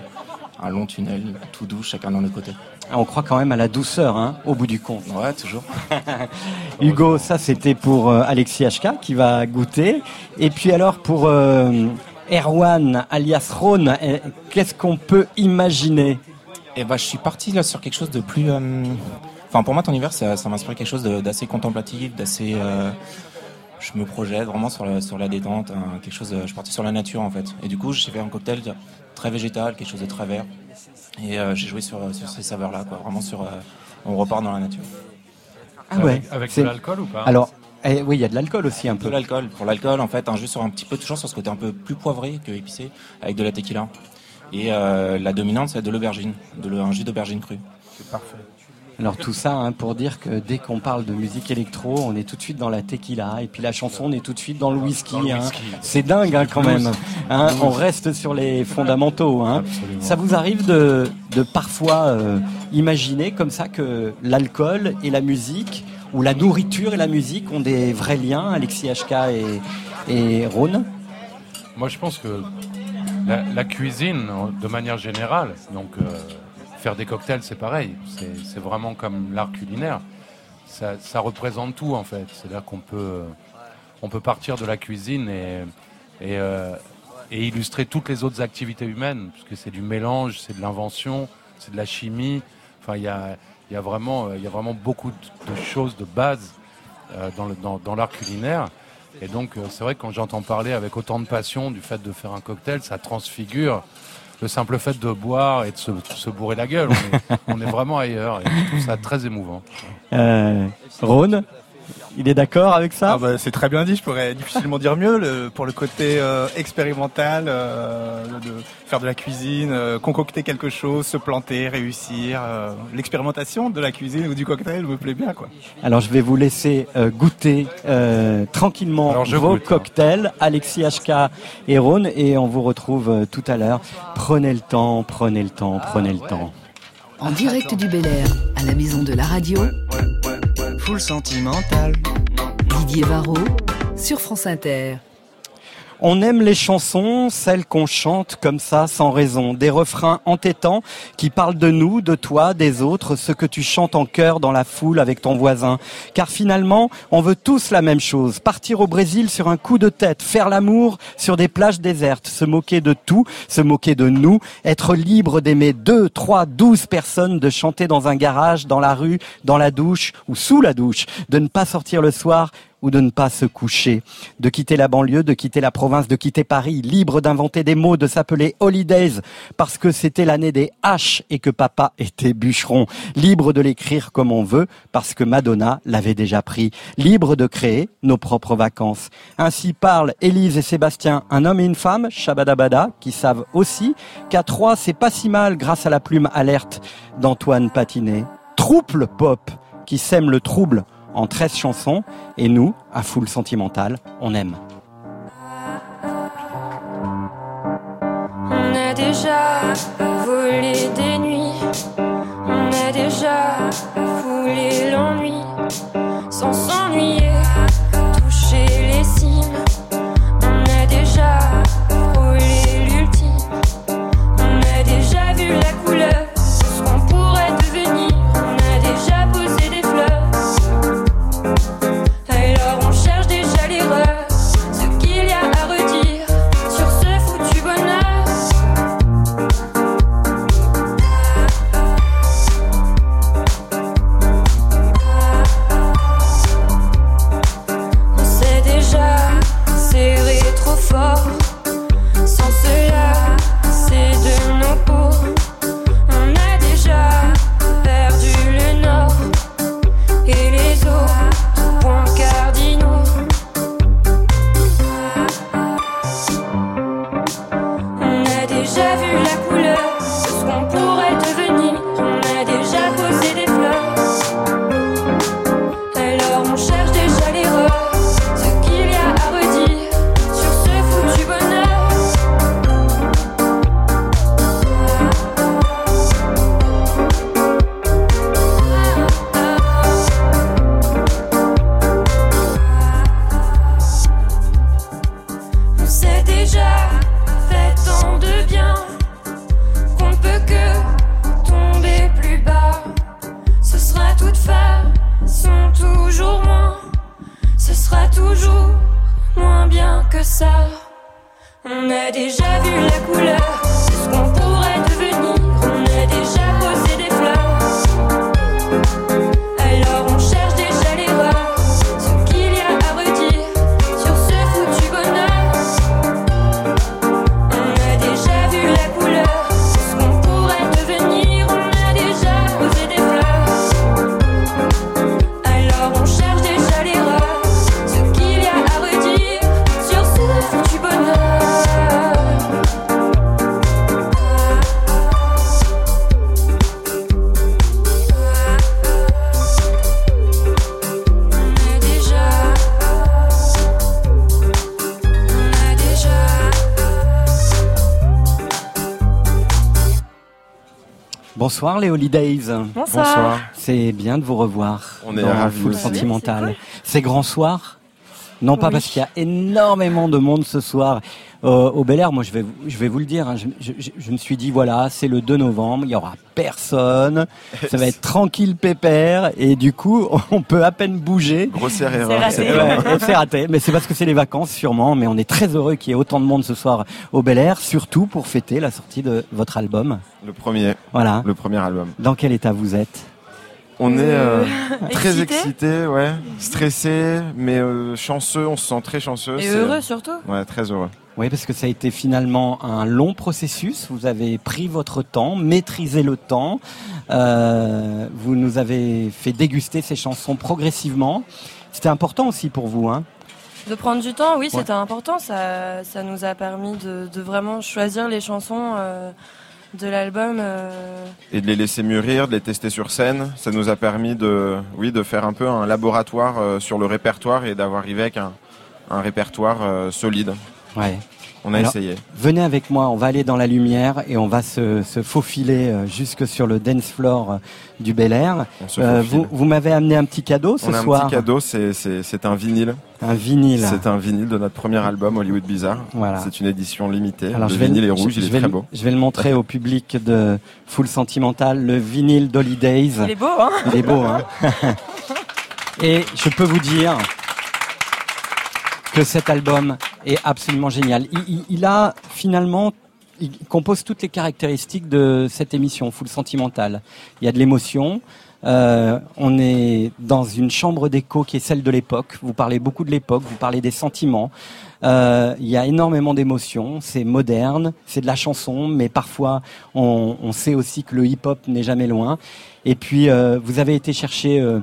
un long tunnel, tout doux, chacun dans notre côté. Ah, On croit quand même à la douceur, hein, au bout du compte. Ouais, toujours. Hugo, ça c'était pour euh, Alexis HK qui va goûter. Et puis alors pour euh, Erwan alias Rhône, eh, qu'est-ce qu'on peut imaginer? Et bah, je suis parti là sur quelque chose de plus. euh, Enfin, pour moi, ton univers, ça, ça m'inspire quelque chose d'assez contemplatif, d'assez. euh, Je me projette vraiment sur la, sur la détente, hein, quelque chose. de- Je suis parti sur la nature en fait. Et du coup, j'ai fait un cocktail très végétal, quelque chose de très vert. Et euh, j'ai joué sur, sur ces saveurs-là, quoi. Vraiment sur. euh, on repart dans la nature. Ah ouais. Avec, avec c'est- de l'alcool ou pas? Alors, eh, oui, il y a de l'alcool aussi un De peu. l'alcool. Pour l'alcool, en fait, un jus sur un petit peu, toujours sur ce côté un peu plus poivré que épicé, avec de la tequila. Et euh, la dominante, c'est de l'aubergine, de le- un jus d'aubergine crue. C'est parfait. Alors tout ça hein, pour dire que dès qu'on parle de musique électro, on est tout de suite dans la tequila et puis la chanson, on est tout de suite dans le whisky. Hein. whisky. C'est dingue hein, quand même. Hein, on reste sur les fondamentaux. Hein. Ça vous arrive de, de parfois euh, imaginer comme ça que l'alcool et la musique ou la nourriture et la musique ont des vrais liens, Alexis HK et, et Rhône? Moi, je pense que la, la cuisine, de manière générale, donc euh, faire des cocktails, c'est pareil. C'est vraiment comme l'art culinaire. Ça, représente tout, en fait. C'est-à-dire qu'on peut, on peut partir de la cuisine euh, et illustrer toutes les autres activités humaines, puisque c'est du mélange, c'est de l'invention, c'est de la chimie. Enfin, il y a, y, a vraiment, y a vraiment beaucoup de, choses de base euh, dans- dans l'art culinaire. Et donc, euh, c'est vrai que quand j'entends parler avec autant de passion du fait de faire un cocktail, ça transfigure le simple fait de boire et de se, bourrer la gueule. On est, on est vraiment ailleurs et je trouve ça très émouvant. euh, Rhône, il est d'accord avec ça Ah bah, c'est très bien dit, je pourrais difficilement dire mieux. Le- pour le côté euh, expérimental, euh, de faire de la cuisine, euh, concocter quelque chose, se planter, réussir. euh, L'expérimentation de la cuisine ou du cocktail me plaît bien. quoi. Alors je vais vous laisser euh, goûter euh, tranquillement Alors, je vos goûte, hein. cocktails, Alexis HK et Rhône, et on vous retrouve euh, tout à l'heure. Prenez le temps, prenez le temps, prenez le temps. En direct du Bel Air, à la maison de la radio, Full sentimental. Didier Varro, sur France Inter. On aime les chansons, celles qu'on chante comme ça, sans raison. Des refrains entêtants qui parlent de nous, de toi, des autres, ce que tu chantes en chœur dans la foule avec ton voisin. Car finalement, on veut tous la même chose. Partir au Brésil sur un coup de tête, faire l'amour sur des plages désertes, se moquer de tout, se moquer de nous, être libre d'aimer deux, trois, douze personnes, de chanter dans un garage, dans la rue, dans la douche ou sous la douche, de ne pas sortir le soir ou de ne pas se coucher, de quitter la banlieue, de quitter la province, de quitter Paris, libre d'inventer des mots, de s'appeler Holidays parce que c'était l'année des H et que papa était bûcheron, libre de l'écrire comme on veut parce que Madonna l'avait déjà pris, libre de créer nos propres vacances. Ainsi parlent Élise et Sébastien, un homme et une femme, Shabadabada, qui savent aussi qu'à trois c'est pas si mal grâce à la plume alerte d'Antoine Patinet. Trouble pop qui sème le trouble en 13 chansons et nous, à Full Sentimental, on aime. On a déjà volé des nuits, on a déjà foulé l'ennui, sans s'ennuyer, On a déjà vu la couleur Bonsoir les Holidays. Bonsoir. Bonsoir. C'est bien de vous revoir. On est dans ravis Full aussi. Sentimental. Oui, C'est grand soir Non pas Oui. parce qu'il y a énormément de monde ce soir euh, au Bel Air. Moi je vais, vous- je vais vous le dire. hein, je, je- je- je me suis dit voilà, c'est le 2 novembre, il y aura personne. Ça va être tranquille pépère et du coup on peut à peine bouger. Grossière C'est erreur, raté. c'est Ouais, vrai. c'est raté. Mais c'est parce que c'est les vacances sûrement. Mais on est très heureux qu'il y ait autant de monde ce soir au Bel Air, surtout pour fêter la sortie de votre album. Le premier. Voilà. Le premier album. Dans quel état vous êtes? On est euh, très Excité excité, ouais, stressé, mais euh, chanceux. On se sent très chanceux. Et heureux surtout? Ouais, très heureux. Oui, parce que ça a été finalement un long processus. Vous avez pris votre temps, maîtrisé le temps. Euh, vous nous avez fait déguster ces chansons progressivement. C'était important aussi pour vous, hein De prendre du temps, oui, Ouais. c'était important. Ça, ça nous a permis de, de vraiment choisir les chansons euh, de l'album. euh, Et de les laisser mûrir, de les tester sur scène, ça nous a permis de, oui, de faire un peu un laboratoire euh, sur le répertoire et d'avoir arrivé avec un, un répertoire euh, solide. Ouais. On a Alors, essayé. Venez avec moi, on va aller dans la lumière et on va se, se faufiler euh, jusque sur le dance floor euh, du Bel Air. On se Euh, vous vous m'avez amené un petit cadeau ce On a soir. un petit cadeau, c'est- c'est c'est un vinyle. Un vinyle. C'est un vinyle de notre premier album Hollywood Bizarre. Voilà. C'est une édition limitée. Alors le je vais, vinyle est rouge, je, il je est vais très le- beau. je vais le montrer au public de Full Sentimental, le vinyle d'Holidays. Il est beau, hein Il est beau, hein Et je peux vous dire que cet album est absolument génial. Il, a finalement, il compose toutes les caractéristiques de cette émission Full Sentimental. Il y a de l'émotion. euh, on est dans une chambre d'écho qui est celle de l'époque. Vous parlez beaucoup de l'époque, vous parlez des sentiments. Euh, il y a énormément d'émotions. C'est moderne, c'est de la chanson, mais parfois on, on sait aussi que le hip-hop n'est jamais loin. Et puis euh, vous avez été chercher euh,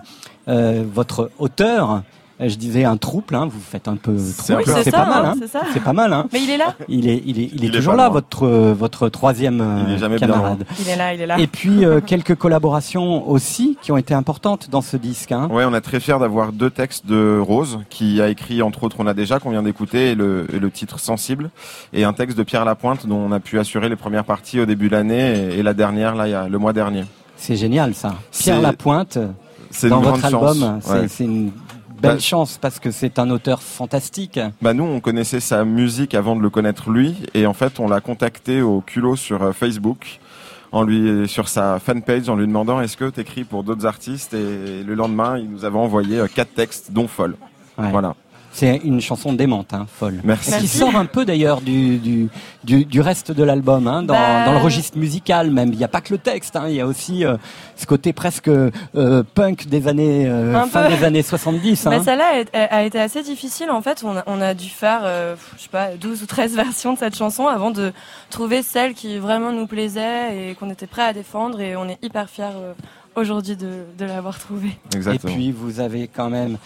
euh, votre auteur. Euh, Je disais un trouble, hein, vous faites un peu trouble, Oui, c'est c'est ça, pas mal, hein, hein. c'est ça. c'est pas mal. Hein. Mais il est là Il est, il est, il est Il toujours là, loin. votre, euh, votre troisième euh, Il est jamais bien camarade. Il est là, il est là. Et puis euh, quelques collaborations aussi qui ont été importantes dans ce disque. Hein. Ouais, on est très fiers d'avoir deux textes de Rose, qui a écrit entre autres On a déjà, qu'on vient d'écouter, et le, et le titre Sensible, et un texte de Pierre Lapointe dont on a pu assurer les premières parties au début de l'année et, et la dernière là, il y a le mois dernier. C'est génial ça. Pierre C'est- Lapointe, c'est dans votre album, chance, c'est ouais. c'est une belle Bah, chance parce que c'est un auteur fantastique. Bah nous, on connaissait sa musique avant de le connaître lui, et en fait, on l'a contacté au culot sur euh, Facebook, en lui sur sa fanpage, en lui demandant est-ce que t'écris pour d'autres artistes, et le lendemain, il nous avait envoyé euh, quatre textes, dont Folle. Ouais. Voilà. C'est une chanson démente, hein, folle. Merci. Et qui sort un peu d'ailleurs du, du, du, du reste de l'album, hein, dans, Bah, dans le registre musical même. Il n'y a pas que le texte, hein, il y a aussi euh, ce côté presque euh, punk des années euh, fin peu. des années 70. Mais Hein. celle-là a, a été assez difficile. En fait, on a, on a dû faire, euh, je sais pas, 12 ou 13 versions de cette chanson avant de trouver celle qui vraiment nous plaisait et qu'on était prêt à défendre. Et on est hyper fiers euh, aujourd'hui de, de l'avoir trouvée. Et puis vous avez quand même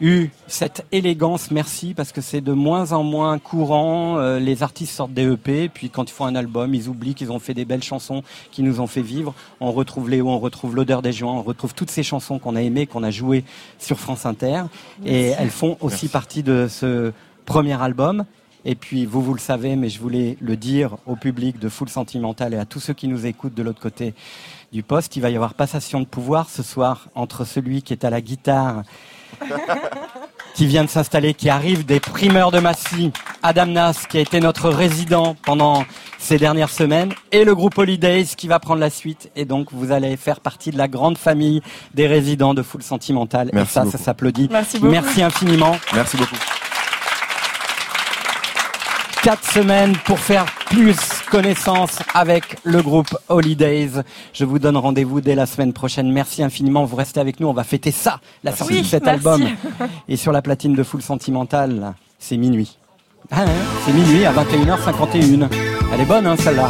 eu cette élégance, merci, parce que c'est de moins en moins courant. euh, les artistes sortent des EP, puis quand ils font un album, ils oublient qu'ils ont fait des belles chansons qui nous ont fait vivre. On retrouve Léo, on retrouve l'odeur des joints, on retrouve toutes ces chansons qu'on a aimées, qu'on a jouées sur France Inter. Et elles font aussi Merci. partie de ce premier album. Et puis, vous, vous le savez, mais je voulais le dire au public de Full Sentimental et à tous ceux qui nous écoutent de l'autre côté du poste. Il va y avoir passation de pouvoir ce soir entre celui qui est à la guitare, qui vient de s'installer, qui arrive des primeurs de Massy, Adam Nas, qui a été notre résident pendant ces dernières semaines, et le groupe Holidays qui va prendre la suite. Et donc, vous allez faire partie de la grande famille des résidents de Full Sentimental. Merci et ça, beaucoup. ça s'applaudit. Merci beaucoup. Merci infiniment. Merci beaucoup. Quatre semaines pour faire plus connaissance avec le groupe Holidays. Je vous donne rendez-vous dès la semaine prochaine. Merci infiniment. Vous restez avec nous. On va fêter ça, la sortie Oui, de cet merci. album. Et sur la platine de Full Sentimental, c'est minuit. Ah, hein, c'est minuit à 21h51. Elle est bonne, hein, celle-là.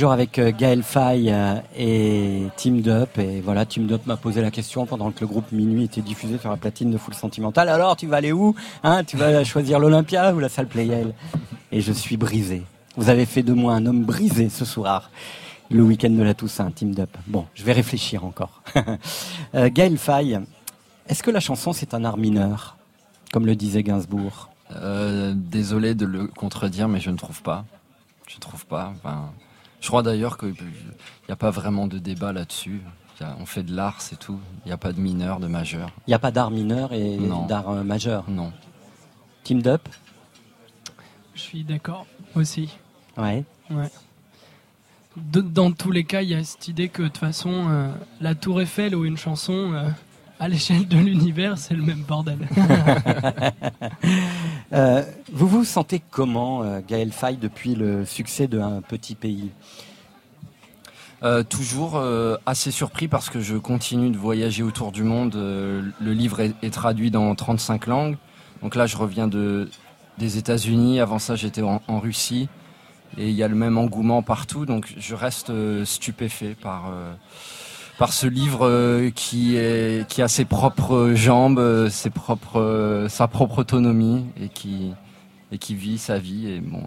Toujours avec euh, Gaël Faye euh, et Team Up. Et voilà, Team Up m'a posé la question pendant que le groupe Minuit était diffusé sur la platine de Full Sentimental. Alors, tu vas aller où hein? Tu vas choisir l'Olympia ou la salle Playel Et je suis brisé. Vous avez fait de moi un homme brisé ce soir. Le week-end de la Toussaint, Team Up. Bon, je vais réfléchir encore. euh, Gaël Faye, est-ce que la chanson c'est un art mineur? Comme le disait Gainsbourg. Désolé de le contredire, mais je ne trouve pas. Je ne trouve pas. Enfin, je crois d'ailleurs qu'il n'y a pas vraiment de débat là-dessus. On fait de l'art, c'est tout. Il n'y a pas de mineur, de majeur. Il n'y a pas d'art mineur et d'art euh, majeur Non. Team Up Je suis d'accord aussi. Ouais. Ouais. De- dans tous les cas, il y a cette idée que de toute façon, euh, la Tour Eiffel ou une chanson, euh, à l'échelle de l'univers, c'est le même bordel. Euh, vous vous sentez comment, euh, Gaël Faye, depuis le succès d'un petit pays? Euh, toujours euh, assez surpris parce que je continue de voyager autour du monde. Euh, le livre est, est traduit dans 35 langues. Donc là, je reviens de, des États-Unis. Avant ça, j'étais en, en Russie. Et il y a le même engouement partout. Donc je reste euh, stupéfait par, euh, par ce livre euh, qui, a ses propres jambes, euh, euh, sa propre autonomie et qui, vit sa vie. Et bon,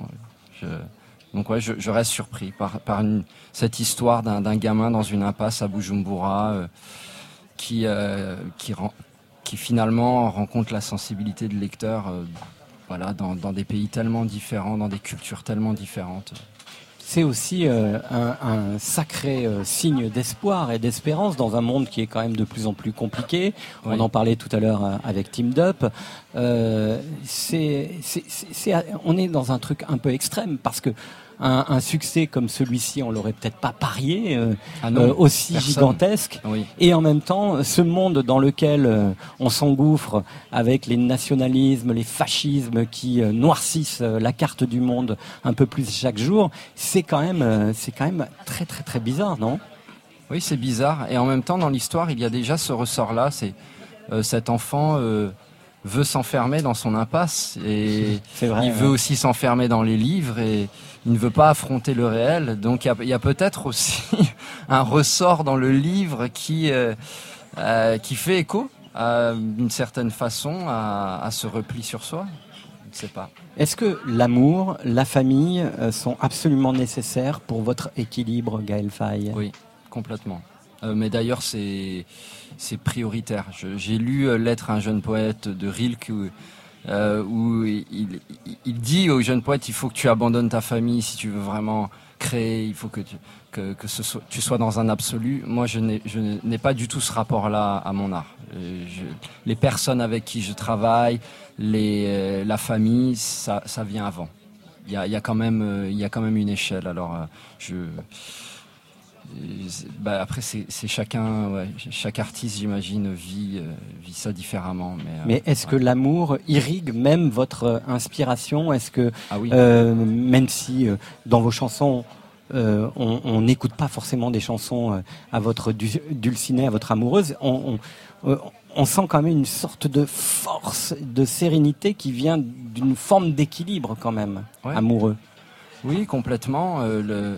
je, donc ouais, je, reste surpris par, cette histoire d'un gamin dans une impasse à Bujumbura qui, finalement rencontre la sensibilité de lecteur dans des pays tellement différents, dans des cultures tellement différentes. C'est aussi euh, un, un sacré euh, signe d'espoir et d'espérance dans un monde qui est quand même de plus en plus compliqué. On en parlait tout à l'heure euh, avec Team Up. Euh, c'est- on est dans un truc un peu extrême parce que un, un succès comme celui-ci, on l'aurait peut-être pas parié euh, Ah non, euh, aussi personne. gigantesque. Oui. Et en même temps, ce monde dans lequel euh, on s'engouffre avec les nationalismes, les fascismes qui noircissent la carte du monde un peu plus chaque jour, c'est quand même, c'est quand même très très très bizarre, non? Oui, c'est bizarre. Et en même temps, dans l'histoire, il y a déjà ce ressort-là. C'est cet enfant veut s'enfermer dans son impasse et vrai, il ouais. veut aussi s'enfermer dans les livres et il ne veut pas affronter le réel. Donc il y a, peut-être aussi un ressort dans le livre qui euh, euh, qui fait écho euh, d'une certaine façon à, à ce repli sur soi. Je ne sais pas. Est-ce que l'amour, la famille sont absolument nécessaires pour votre équilibre, Gaël Faye? Oui, complètement. Euh, mais d'ailleurs, c'est prioritaire. J'ai lu euh, L'être à un jeune poète de Rilke où, euh, il, dit au jeune poète il faut que tu abandonnes ta famille si tu veux vraiment créer, il faut que tu, sois dans un absolu. Moi, je n'ai pas du tout ce rapport-là à mon art. Les personnes avec qui je travaille, la famille, ça, vient avant. Il y a, quand même, y a quand même une échelle. Alors, je bah, après, c'est chacun, ouais, chaque artiste, j'imagine, vit, euh, vit ça différemment. Mais, euh, Mais est-ce que l'amour irrigue même votre euh, inspiration? Est-ce que, Ah oui. euh, même si dans vos chansons, on n'écoute pas forcément des chansons à votre du- dulcinée, à votre amoureuse, on, on, on sent quand même une sorte de force, de sérénité qui vient d'une forme d'équilibre quand même, Ouais. amoureux. Oui, complètement. euh,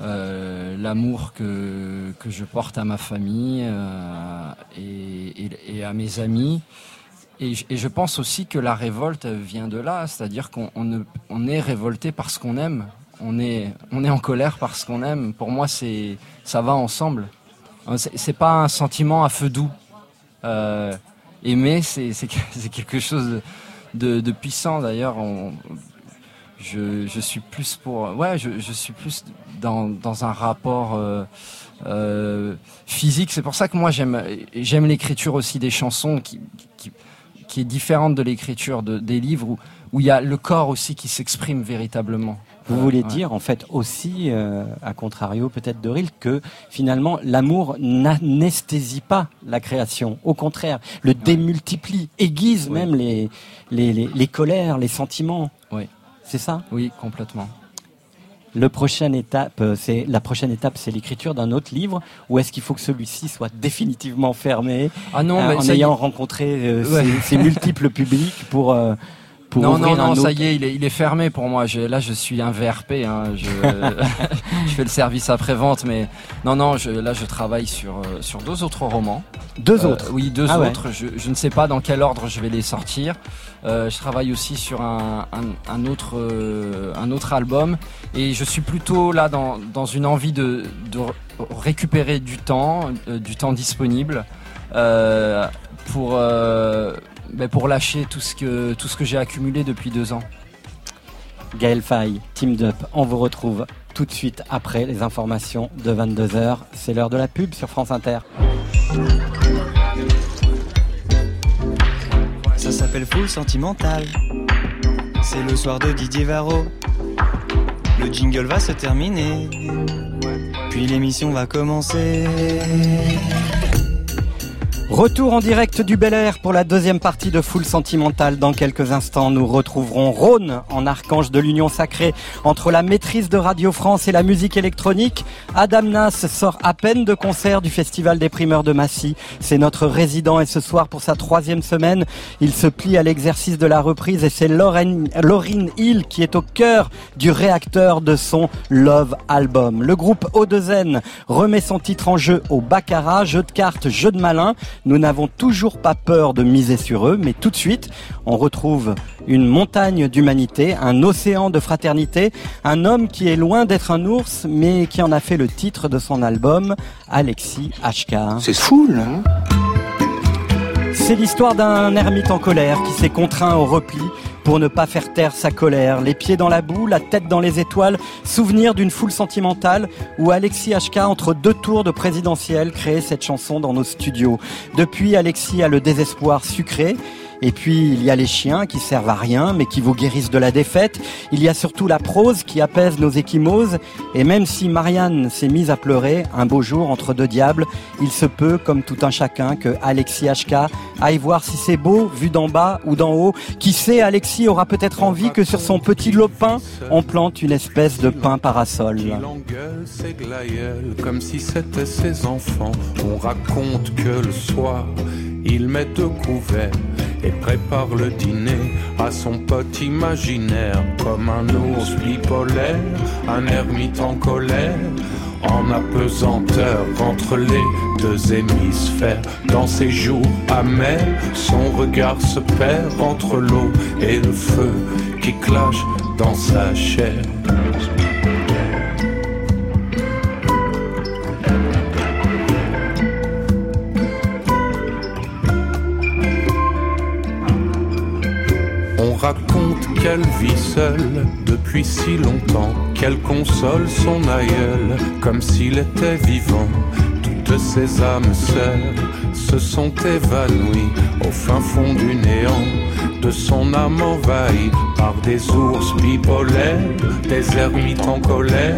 euh, L'amour que, que je porte à ma famille euh, et, à mes amis. Et, je- pense aussi que la révolte vient de là, c'est-à-dire qu'on est révolté parce qu'on aime. On est, on est en colère parce qu'on aime. Pour moi, c'est ça va ensemble. C'est pas un sentiment à feu doux. Aimer, c'est c'est que- c'est quelque chose de, puissant. D'ailleurs, je, je suis plus pour ouais je, je suis plus dans, dans un rapport euh, euh, physique c'est pour ça que moi j'aime j'aime l'écriture aussi des chansons qui, qui, qui est différente de l'écriture de, des livres où où il y a le corps aussi qui s'exprime véritablement Vous Euh, voulez ouais. dire en fait aussi, euh, à contrario peut-être de Rilke, que finalement l'amour n'anesthésie pas la création. Au contraire, le démultiplie, aiguise même les, les, les, les colères, les sentiments. Oui. C'est ça oui complètement Le prochaine étape, euh, c'est la prochaine étape, c'est l'écriture d'un autre livre. Ou est-ce qu'il faut que celui-ci soit définitivement fermé Ah non, euh, mais en y ayant rencontré euh, Ouais. ces multiples publics pour euh, pour non, ouvrir non, un non, autre- ça y est, il est, il est fermé pour moi. Je- là, je suis un VRP. Hein, je, je fais le service après-vente, mais non, non, je, là, je travaille sur, euh, sur deux autres romans. Deux Euh, autres Oui, deux Ah ouais. autres. Je, je ne sais pas dans quel ordre je vais les sortir. Euh, je travaille aussi sur un, un, un autre, euh, un autre album. Et je suis plutôt là dans, dans une envie de, de récupérer du temps, euh, du temps disponible. euh, pour, ben, pour lâcher tout ce que, tout ce que j'ai accumulé depuis deux ans. Gaël Faye, Team Up, on vous retrouve tout de suite après les informations de 22h. C'est l'heure de la pub sur France Inter. Ça s'appelle Full Sentimental. C'est le soir de Didier Varro. Le jingle va se terminer. Puis l'émission va commencer. Retour en direct du Bel Air pour la deuxième partie de Full Sentimental. Dans quelques instants, nous retrouverons Rhône en archange de l'union sacrée entre la maîtrise de Radio France et la musique électronique. Adam Nas sort à peine de concert du Festival des primeurs de Massy. C'est notre résident et ce soir, pour sa troisième semaine, il se plie à l'exercice de la reprise et c'est Lauren, Hill qui est au cœur du réacteur de son Love Album. Le groupe O2N remet son titre en jeu au Baccarat, jeu de cartes, jeu de malin. Nous n'avons toujours pas peur de miser sur eux, mais tout de suite, on retrouve une montagne d'humanité, un océan de fraternité, un homme qui est loin d'être un ours, mais qui en a fait le titre de son album, Alexis HK. C'est fou, hein? C'est l'histoire d'un ermite en colère qui s'est contraint au repli pour ne pas faire taire sa colère. Les pieds dans la boue, la tête dans les étoiles, souvenir d'une foule sentimentale où Alexis HK, entre deux tours de présidentielle, créait cette chanson dans nos studios. Depuis, Alexis a le désespoir sucré. Et puis, il y a les chiens qui servent à rien, mais qui vous guérissent de la défaite. Il y a surtout la prose qui apaise nos échymoses. Et même si Marianne s'est mise à pleurer, un beau jour entre deux diables, il se peut, comme tout un chacun, que Alexis HK aille voir si c'est beau, vu d'en bas ou d'en haut. Qui sait, Alexis aura peut-être envie que sur son petit lopin, on plante une espèce de pain parasol. Comme si c'était ses enfants. On raconte que le soir, il met deux couverts et prépare le dîner à son pote imaginaire. Comme un ours bipolaire, un ermite en colère. En apesanteur entre les deux hémisphères, dans ses jours amers, son regard se perd entre l'eau et le feu qui clash dans sa chair. Raconte qu'elle vit seule depuis si longtemps, qu'elle console son aïeul comme s'il était vivant. Toutes ces âmes sœurs se sont évanouies au fin fond du néant, de son âme envahie par des ours bipolaires, des ermites en colère.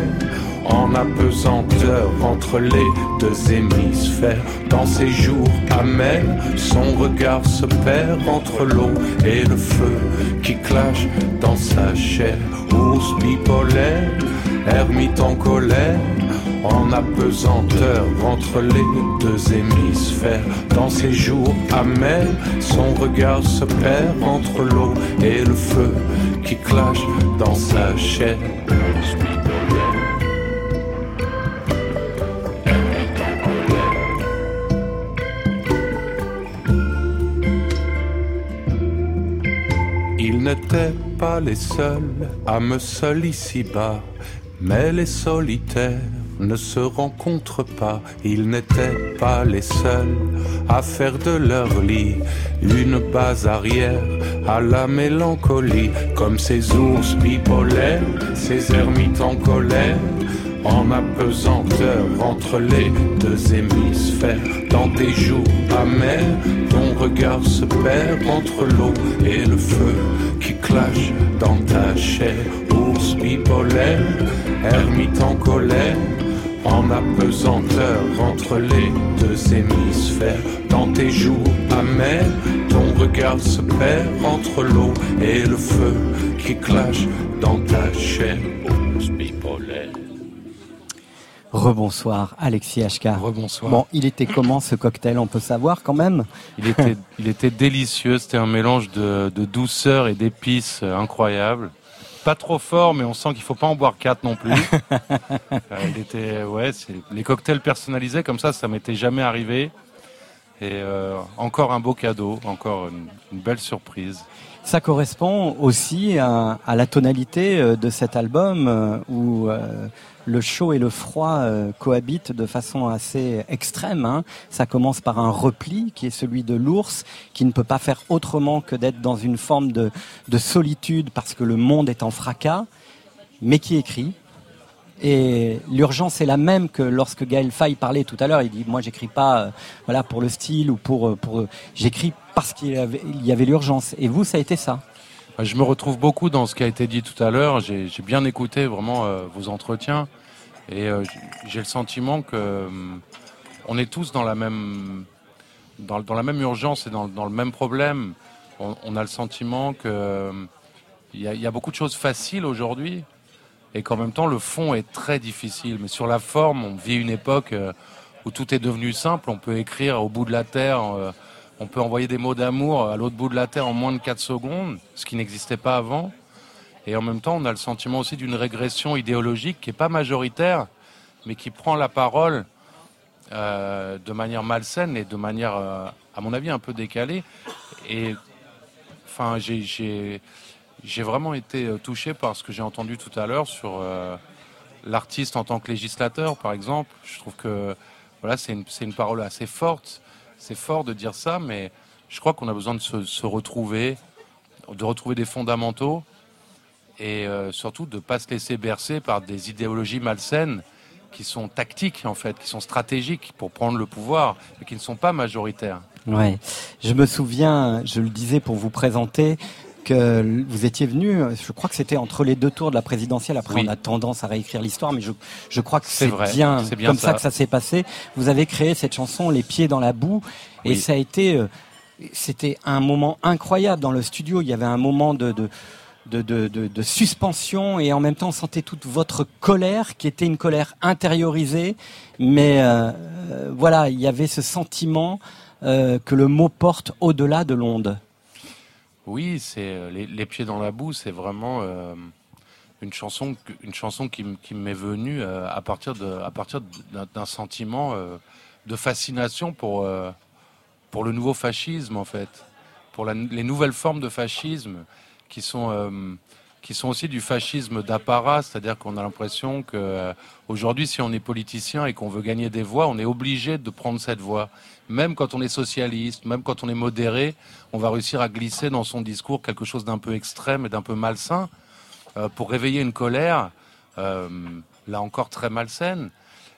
En apesanteur entre les deux hémisphères, dans ses jours amers, son regard se perd entre l'eau et le feu qui clash dans sa chair. Ours bipolaire, ermite en colère, en apesanteur entre les deux hémisphères. Dans ses jours amers, son regard se perd entre l'eau et le feu qui clash dans sa chair. N'étaient pas les seuls à me seul ici-bas, mais les solitaires ne se rencontrent pas. Ils n'étaient pas les seuls à faire de leur lit une base arrière à la mélancolie, comme ces ours bipolaires, ces ermites en colère. En apesanteur entre les deux hémisphères, dans tes jours amers, ton regard se perd entre l'eau et le feu qui clash dans ta chair. Ours bipolaire, ermite en colère, en apesanteur entre les deux hémisphères. Dans tes jours amers, ton regard se perd entre l'eau et le feu qui clash dans ta chair. Ours bipolaire. Rebonsoir, Alexis HK. Rebonsoir. Bon, il était comment ce cocktail? On peut savoir quand même? Il était, il était délicieux. C'était un mélange de, de douceur et d'épices euh, incroyable. Pas trop fort, mais on sent qu'il faut pas en boire quatre non plus. Euh, il était, ouais, c'est les cocktails personnalisés comme ça, ça m'était jamais arrivé. Et euh, encore un beau cadeau, encore une, une belle surprise. Ça correspond aussi à, la tonalité euh, de cet album euh, où euh, le chaud et le froid cohabitent de façon assez extrême. hein. Ça commence par un repli qui est celui de l'ours, qui ne peut pas faire autrement que d'être dans une forme de solitude parce que le monde est en fracas, mais qui écrit. Et l'urgence est la même que lorsque Gaël Faye parlait tout à l'heure. Il dit moi j'écris pas euh, voilà pour le style ou pour euh, pour j'écris parce qu'il y avait l'urgence. Et vous ça a été ça? Je me retrouve beaucoup dans ce qui a été dit tout à l'heure. J'ai bien écouté vraiment euh, vos entretiens et euh, j'ai le sentiment que euh, on est tous dans la même dans, la même urgence et dans, le même problème. On, a le sentiment que euh, il y, y a beaucoup de choses faciles aujourd'hui et qu'en même temps le fond est très difficile. Mais sur la forme, on vit une époque euh, où tout est devenu simple. On peut écrire au bout de la terre. euh, on peut envoyer des mots d'amour à l'autre bout de la Terre en moins de 4 secondes, ce qui n'existait pas avant. Et en même temps, on a le sentiment aussi d'une régression idéologique qui n'est pas majoritaire, mais qui prend la parole euh, de manière malsaine et de manière, à mon avis, un peu décalée. Et enfin, j'ai- j'ai vraiment été euh, touché par ce que j'ai entendu tout à l'heure sur euh, l'artiste en tant que législateur, par exemple. Je trouve que voilà, c'est une, une parole assez forte. C'est fort de dire ça, mais je crois qu'on a besoin de se, se retrouver, de retrouver des fondamentaux et euh, surtout de ne pas se laisser bercer par des idéologies malsaines qui sont tactiques, en fait, qui sont stratégiques pour prendre le pouvoir, mais qui ne sont pas majoritaires. Ouais. Je me souviens, je le disais pour vous présenter, que vous étiez venu, je crois que c'était entre les deux tours de la présidentielle. Après, Oui. on a tendance à réécrire l'histoire, mais je, je crois que C'est bien, bien comme ça. ça. que ça s'est passé. Vous avez créé cette chanson Les pieds dans la boue, et ça a été, euh, c'était un moment incroyable dans le studio. Il y avait un moment de, de de, de, de, de suspension et en même temps on sentait toute votre colère qui était une colère intériorisée mais euh, euh, voilà il y avait ce sentiment euh, que le mot porte au-delà de l'onde Oui, c'est euh, les, les pieds dans la boue, c'est vraiment euh, une chanson, une chanson qui, m'est venue euh, à partir d'un sentiment de fascination pour pour le nouveau fascisme en fait, pour les nouvelles formes de fascisme qui sont qui sont aussi du fascisme d'apparat, c'est-à-dire qu'on a l'impression que aujourd'hui, si on est politicien et qu'on veut gagner des voix, on est obligé de prendre cette voie. Même quand on est socialiste, même quand on est modéré, on va réussir à glisser dans son discours quelque chose d'un peu extrême et d'un peu malsain euh, pour réveiller une colère, euh, là encore très malsaine.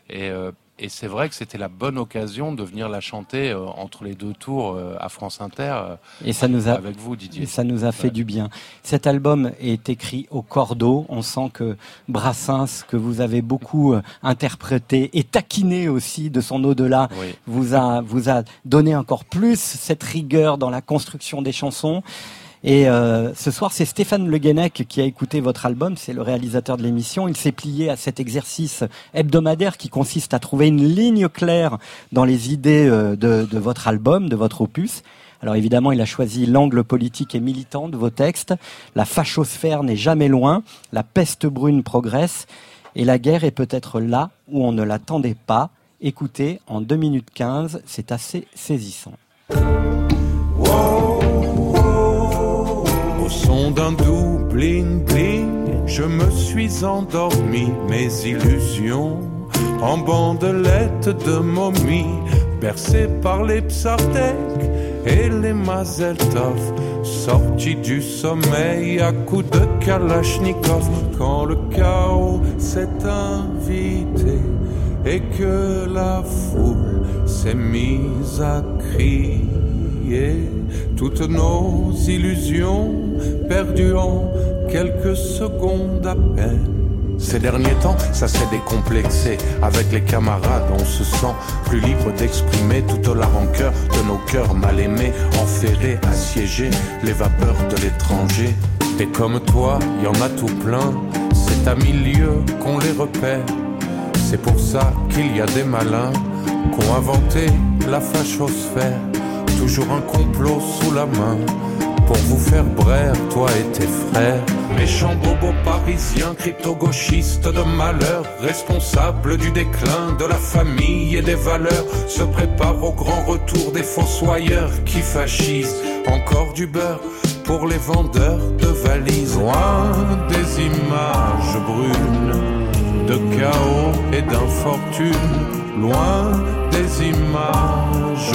Et, euh, et c'est vrai que c'était la bonne occasion de venir la chanter euh, entre les deux tours euh, à France Inter. euh, et ça nous a avec vous, Didier. et ça nous a fait Ouais. du bien cet album est écrit au cordeau on sent que Brassens que vous avez beaucoup interprété et taquiné aussi de son au-delà Oui. vous a vous a donné encore plus cette rigueur dans la construction des chansons. Et euh, ce soir, c'est Stéphane Le Guenec qui a écouté votre album, c'est le réalisateur de l'émission. Il s'est plié à cet exercice hebdomadaire qui consiste à trouver une ligne claire dans les idées euh, de, de votre album, de votre opus. Alors évidemment, il a choisi l'angle politique et militant de vos textes. La fachosphère n'est jamais loin, la peste brune progresse, et la guerre est peut-être là où on ne l'attendait pas. Écoutez, en 2 minutes 15, c'est assez saisissant. Son d'un doux bling bling, je me suis endormi, mes illusions en bandelettes de momie, bercé par les psartèques et les mazeltov, sortis du sommeil à coups de kalachnikov, quand le chaos s'est invité et que la foule s'est mise à crier toutes nos illusions perdues en quelques secondes à peine. Ces derniers temps, ça s'est décomplexé. Avec les camarades, on se sent plus libre d'exprimer toute la rancœur de nos cœurs mal aimés, enferrés, assiégés, les vapeurs de l'étranger. Et comme toi, y en a tout plein. C'est à mille lieues qu'on les repère. C'est pour ça qu'il y a des malins qui ont inventé la fachosphère. Toujours un complot sous la main pour vous faire braire, toi et tes frères. Méchants bobos parisiens, crypto-gauchistes de malheur, responsables du déclin de la famille et des valeurs, se préparent au grand retour des fossoyeurs qui fascisent. Encore du beurre pour les vendeurs de valises. Loin des images brunes de chaos et d'infortune, loin des images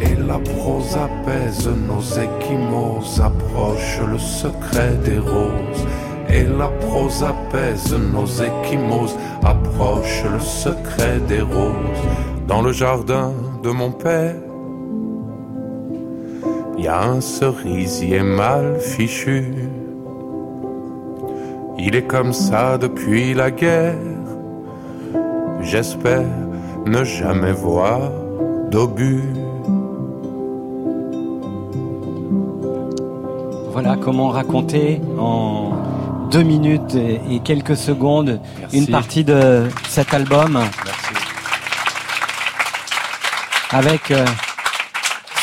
Et la prose apaise nos échymoses, approche le secret des roses. Et la prose apaise nos échymoses, approche le secret des roses. Dans le jardin de mon père, il y a un cerisier mal fichu. Il est comme ça depuis la guerre. J'espère ne jamais voir d'obus. Voilà comment raconter en deux minutes et quelques secondes Merci. une partie de cet album avec euh,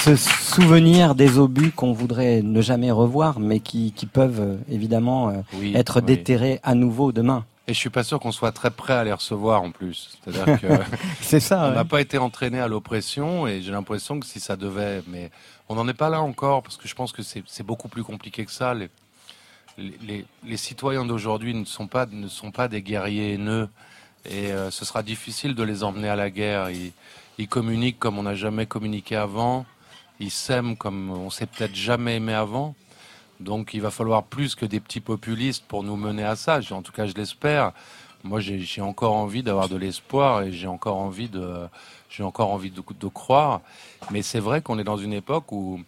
ce souvenir des obus qu'on voudrait ne jamais revoir, mais qui, qui peuvent euh, évidemment euh, Oui, être oui. déterrés à nouveau demain. Et je suis pas sûr qu'on soit très prêt à les recevoir en plus. C'est-à-dire que C'est ça, On ouais. n'a pas été entraîné à l'oppression et j'ai l'impression que si ça devait, mais on n'en est pas là encore parce que je pense que c'est beaucoup plus compliqué que ça. Les, les, les- les citoyens d'aujourd'hui ne sont pas ne sont pas des guerriers haineux et euh, ce sera difficile de les emmener à la guerre. Ils, ils communiquent comme on n'a jamais communiqué avant. Ils s'aiment comme on s'est peut-être jamais aimé avant. Donc il va falloir plus que des petits populistes pour nous mener à ça. En tout cas, je l'espère. Moi, j'ai encore envie d'avoir de l'espoir et j'ai encore envie de, j'ai encore envie de, croire. Mais c'est vrai qu'on est dans une époque où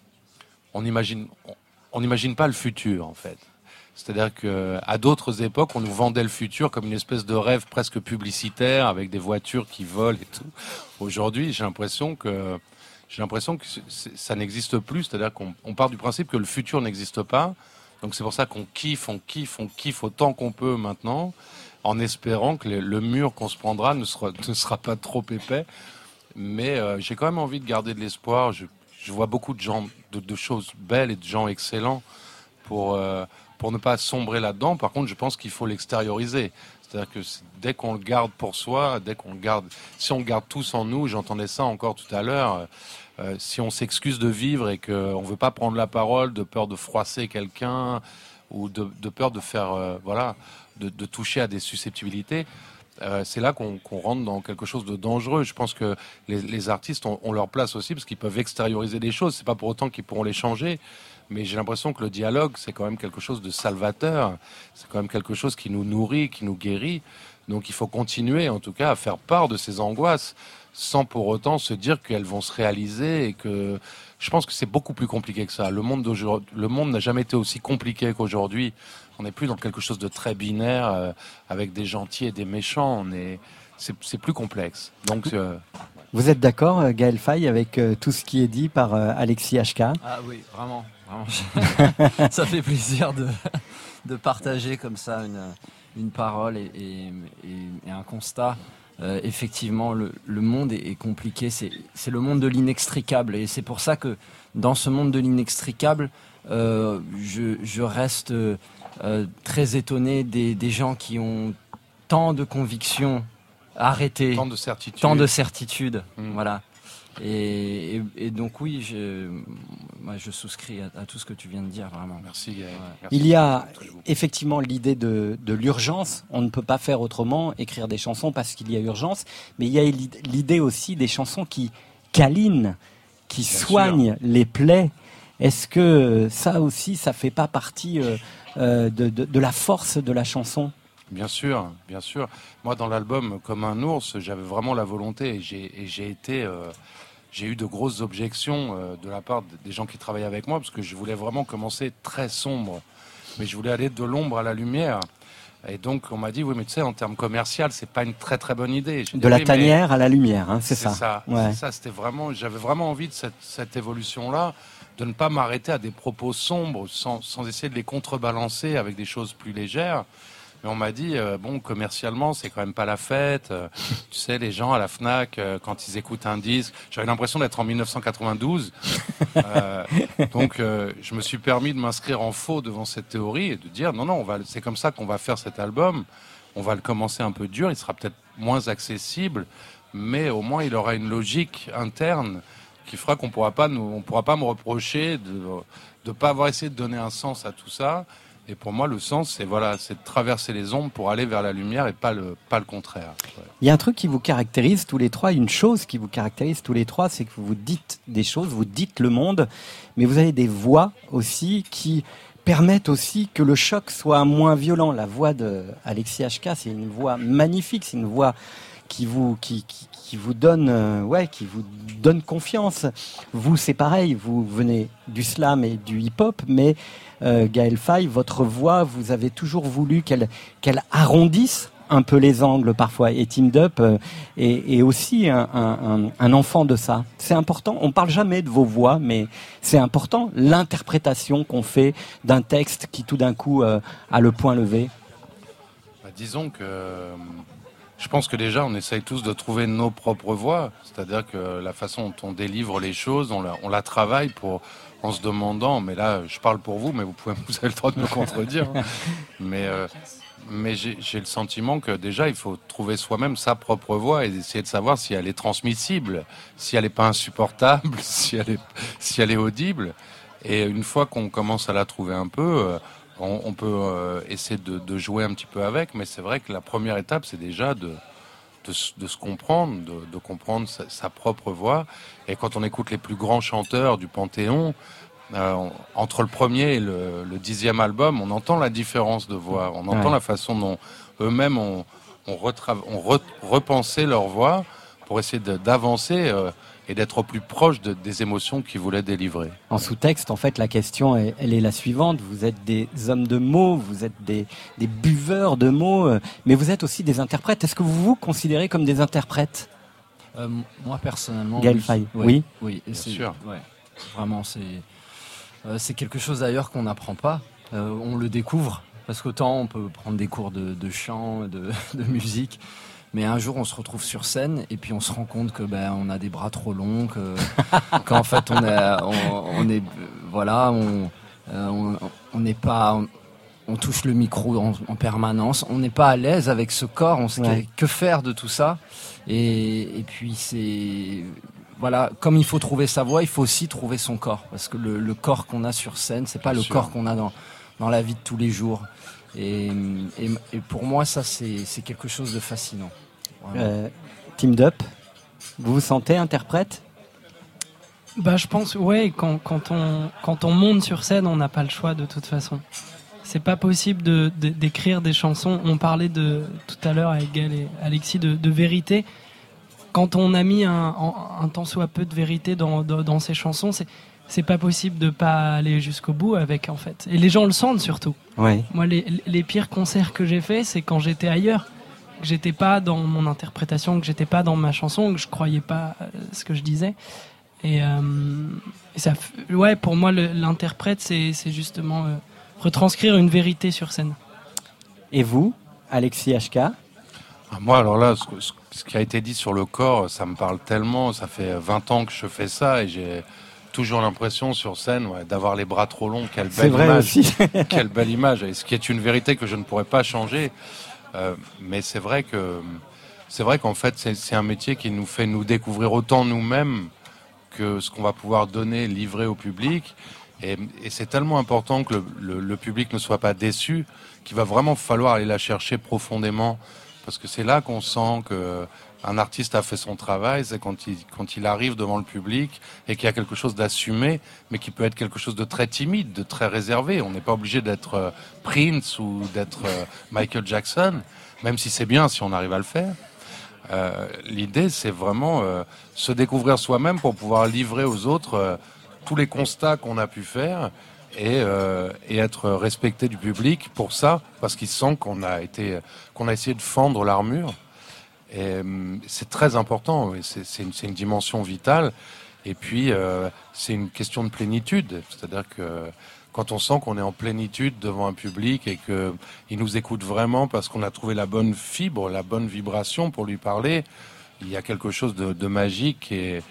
on imagine, on- on n'imagine pas le futur en fait. C'est-à-dire que à d'autres époques, on nous vendait le futur comme une espèce de rêve presque publicitaire avec des voitures qui volent et tout. Aujourd'hui, j'ai l'impression que j'ai l'impression que ça n'existe plus. C'est-à-dire qu'on on part du principe que le futur n'existe pas. Donc c'est pour ça qu'on kiffe, on kiffe, on kiffe autant qu'on peut maintenant, en espérant que le, mur qu'on se prendra ne sera, pas trop épais. Mais euh, j'ai quand même envie de garder de l'espoir. Je, vois beaucoup de gens, de choses belles et de gens excellents pour, euh, pour ne pas sombrer là-dedans. Par contre, je pense qu'il faut l'extérioriser. C'est-à-dire que dès qu'on le garde pour soi, dès qu'on garde, si on le garde tous en nous, j'entendais ça encore tout à l'heure, euh, si on s'excuse de vivre et qu'on ne veut pas prendre la parole de peur de froisser quelqu'un ou de, peur de faire, euh, voilà, de, toucher à des susceptibilités, euh, c'est là qu'on rentre dans quelque chose de dangereux. Je pense que les, les artistes ont, ont leur place aussi parce qu'ils peuvent extérioriser des choses. C'est pas pour autant qu'ils pourront les changer. Mais j'ai l'impression que le dialogue, c'est quand même quelque chose de salvateur. C'est quand même quelque chose qui nous nourrit, qui nous guérit. Donc il faut continuer, en tout cas, à faire part de ces angoisses, sans pour autant se dire qu'elles vont se réaliser et que je pense que c'est beaucoup plus compliqué que ça. Le monde d'aujourd'hui, le monde n'a jamais été aussi compliqué qu'aujourd'hui. On n'est plus dans quelque chose de très binaire euh, avec des gentils et des méchants. On est, c'est, c'est plus complexe. Donc euh, Vous êtes d'accord, euh, Gaël Faye, avec euh, tout ce qui est dit par euh, Alexis HK Ah oui, vraiment. Vraiment. ça fait plaisir de, de partager comme ça une, une parole et, et- un constat. Euh, effectivement, le, le monde est, est compliqué. C'est le monde de l'inextricable. Et c'est pour ça que dans ce monde de l'inextricable, euh, je, je reste euh, très étonné des, des gens qui ont tant de convictions arrêtées. Tant de certitudes. Tant de certitudes. Mm. Voilà. Et, et- et donc oui, je, moi, je souscris à, à tout ce que tu viens de dire, vraiment. Merci, Gaël. Il y a effectivement l'idée de, de l'urgence. On ne peut pas faire autrement, écrire des chansons parce qu'il y a urgence. Mais il y a l'idée aussi des chansons qui câlinent, qui soignent les plaies. Est-ce que ça aussi, ça fait pas partie euh, euh, de, de- de la force de la chanson? Bien sûr, bien sûr. Moi, dans l'album Comme un ours, j'avais vraiment la volonté et j'ai et j'ai été, euh, j'ai eu de grosses objections euh, de la part de- des gens qui travaillaient avec moi parce que je voulais vraiment commencer très sombre, mais je voulais aller de l'ombre à la lumière. Et donc, on m'a dit, oui, mais tu sais, en termes commercial, c'est pas une très très bonne idée. Dit, De la Oui, tanière à la lumière, hein, c'est ça. ça. Ouais. ça, C'était vraiment, j'avais vraiment envie de cette, cette évolution-là, de ne pas m'arrêter à des propos sombres sans, sans essayer de les contrebalancer avec des choses plus légères. Et on m'a dit, euh, bon, commercialement, c'est quand même pas la fête. Euh, tu sais, les gens à la FNAC, euh, quand ils écoutent un disque, j'avais l'impression d'être en 1992. Euh, donc, je me suis permis de m'inscrire en faux devant cette théorie et de dire, non, non, on va, c'est comme ça qu'on va faire cet album. On va le commencer un peu dur, il sera peut-être moins accessible, mais au moins il aura une logique interne qui fera qu'on pourra pas nous, on pourra pas me reprocher de de pas avoir essayé de donner un sens à tout ça. Et pour moi, le sens, c'est voilà, c'est de traverser les ombres pour aller vers la lumière et pas le pas le contraire. Il y a un truc qui vous caractérise tous les trois, une chose qui vous caractérise tous les trois, c'est que vous dites des choses, vous dites le monde, mais vous avez des voix aussi qui permettent aussi que le choc soit moins violent. La voix de Alexis HK, c'est une voix magnifique, c'est une voix qui vous qui, qui, qui vous donne euh, ouais qui vous donne confiance. Vous c'est pareil, vous venez du slam et du hip-hop, mais euh, Gaël Faye, votre voix, vous avez toujours voulu qu'elle qu'elle arrondisse un peu les angles parfois. Et Team Up euh, est, aussi un, un, enfant de ça. C'est important. On parle jamais de vos voix, mais c'est important l'interprétation qu'on fait d'un texte qui tout d'un coup euh, a le point levé. Bah, disons que je pense que déjà on essaye tous de trouver nos propres voies, c'est-à-dire que la façon dont on délivre les choses, on la, travaille pour en se demandant, mais là je parle pour vous, mais vous pouvez vous avez le droit de me contredire, hein. mais euh, j'ai le sentiment que déjà il faut trouver soi-même sa propre voix et essayer de savoir si elle est transmissible, si elle n'est pas insupportable, si elle est si elle est audible. Et une fois qu'on commence à la trouver un peu, euh, on, on peut euh, essayer de, de jouer un petit peu avec, mais c'est vrai que la première étape, c'est déjà de, de, s- de se comprendre, de, comprendre sa, sa propre voix. Et quand on écoute les plus grands chanteurs du Panthéon, euh, on- entre le premier et le, le dixième album, on entend la différence de voix, on entend Ouais. la façon dont eux-mêmes ont, ont, retra- ont re- repensé leur voix pour essayer d'avancer euh, et d'être au plus proche de- des émotions qu'ils voulaient délivrer. En sous-texte, en fait, la question, est- elle est la suivante. Vous êtes des hommes de mots, vous êtes des, des buveurs de mots, euh, mais vous êtes aussi des interprètes. Est-ce que vous vous considérez comme des interprètes? Euh, moi personnellement, Gaël oui. Ouais, oui. oui, Bien c'est- sûr. ouais, vraiment, c'est euh, c'est quelque chose d'ailleurs qu'on n'apprend pas. Euh, on le découvre parce qu'autant on peut prendre des cours de, de chant, de, de musique, mais un jour on se retrouve sur scène et puis on se rend compte que ben on a des bras trop longs, que qu'en fait on est on, on est voilà on euh, on n'est pas on, touche le micro en, en permanence, on n'est pas à l'aise avec ce corps, on sait Ouais. que faire de tout ça? Et, et puis c'est voilà, comme il faut trouver sa voix, il faut aussi trouver son corps, parce que le, le corps qu'on a sur scène, c'est pas Bien le sûr. corps qu'on a dans dans la vie de tous les jours. Et, et, et pour moi, ça c'est c'est quelque chose de fascinant. Euh, Team Up, vous vous sentez interprète? Bah, je pense, ouais, quand, quand, on, quand on monte sur scène, on n'a pas le choix de toute façon. C'est pas possible de, de- d'écrire des chansons. On parlait de, tout à l'heure avec Gaël et Alexis de, de vérité. Quand on a mis un, un, un tant soit peu de vérité dans, dans, dans ces chansons, c'est, c'est pas possible de pas aller jusqu'au bout avec, en fait. Et les gens le sentent surtout. Ouais. Moi, les, les pires concerts que j'ai faits, c'est quand j'étais ailleurs, que j'étais pas dans mon interprétation, que j'étais pas dans ma chanson, que je croyais pas euh, ce que je disais. Et, euh, et ça, ouais, pour moi, l'interprète, c'est justement euh, retranscrire une vérité sur scène. Et vous, Alexis HK Ah, Moi, alors là, ce, que- ce- ce qui a été dit sur le corps, ça me parle tellement. Ça fait 20 ans que je fais ça et j'ai toujours l'impression sur scène ouais, d'avoir les bras trop longs. Quelle C'est belle vrai image. aussi. Quelle belle image. Et ce qui est une vérité que je ne pourrais pas changer. Euh, mais c'est vrai que c'est vrai qu'en fait, c'est un métier qui nous fait nous découvrir autant nous-mêmes que ce qu'on va pouvoir donner, livrer au public. Et, c'est tellement important que le public ne soit pas déçu qu'il va vraiment falloir aller la chercher profondément. Parce que c'est là qu'on sent que un artiste a fait son travail, c'est quand il, arrive devant le public et qu'il y a quelque chose d'assumé, mais qui peut être quelque chose de très timide, de très réservé. On n'est pas obligé d'être euh, Prince ou d'être euh, Michael Jackson, même si c'est bien si on arrive à le faire. Euh, L'idée, c'est vraiment se découvrir soi-même pour pouvoir livrer aux autres tous les constats qu'on a pu faire et, être respecté du public pour ça, parce qu'il sent qu'on a qu'on a essayé de fendre l'armure. C'est très important, c'est une dimension vitale. Et puis, euh, c'est une question de plénitude. C'est-à-dire que quand on sent qu'on est en plénitude devant un public et qu'il nous écoute vraiment parce qu'on a trouvé la bonne fibre, la bonne vibration pour lui parler, il y a quelque chose de, de magique et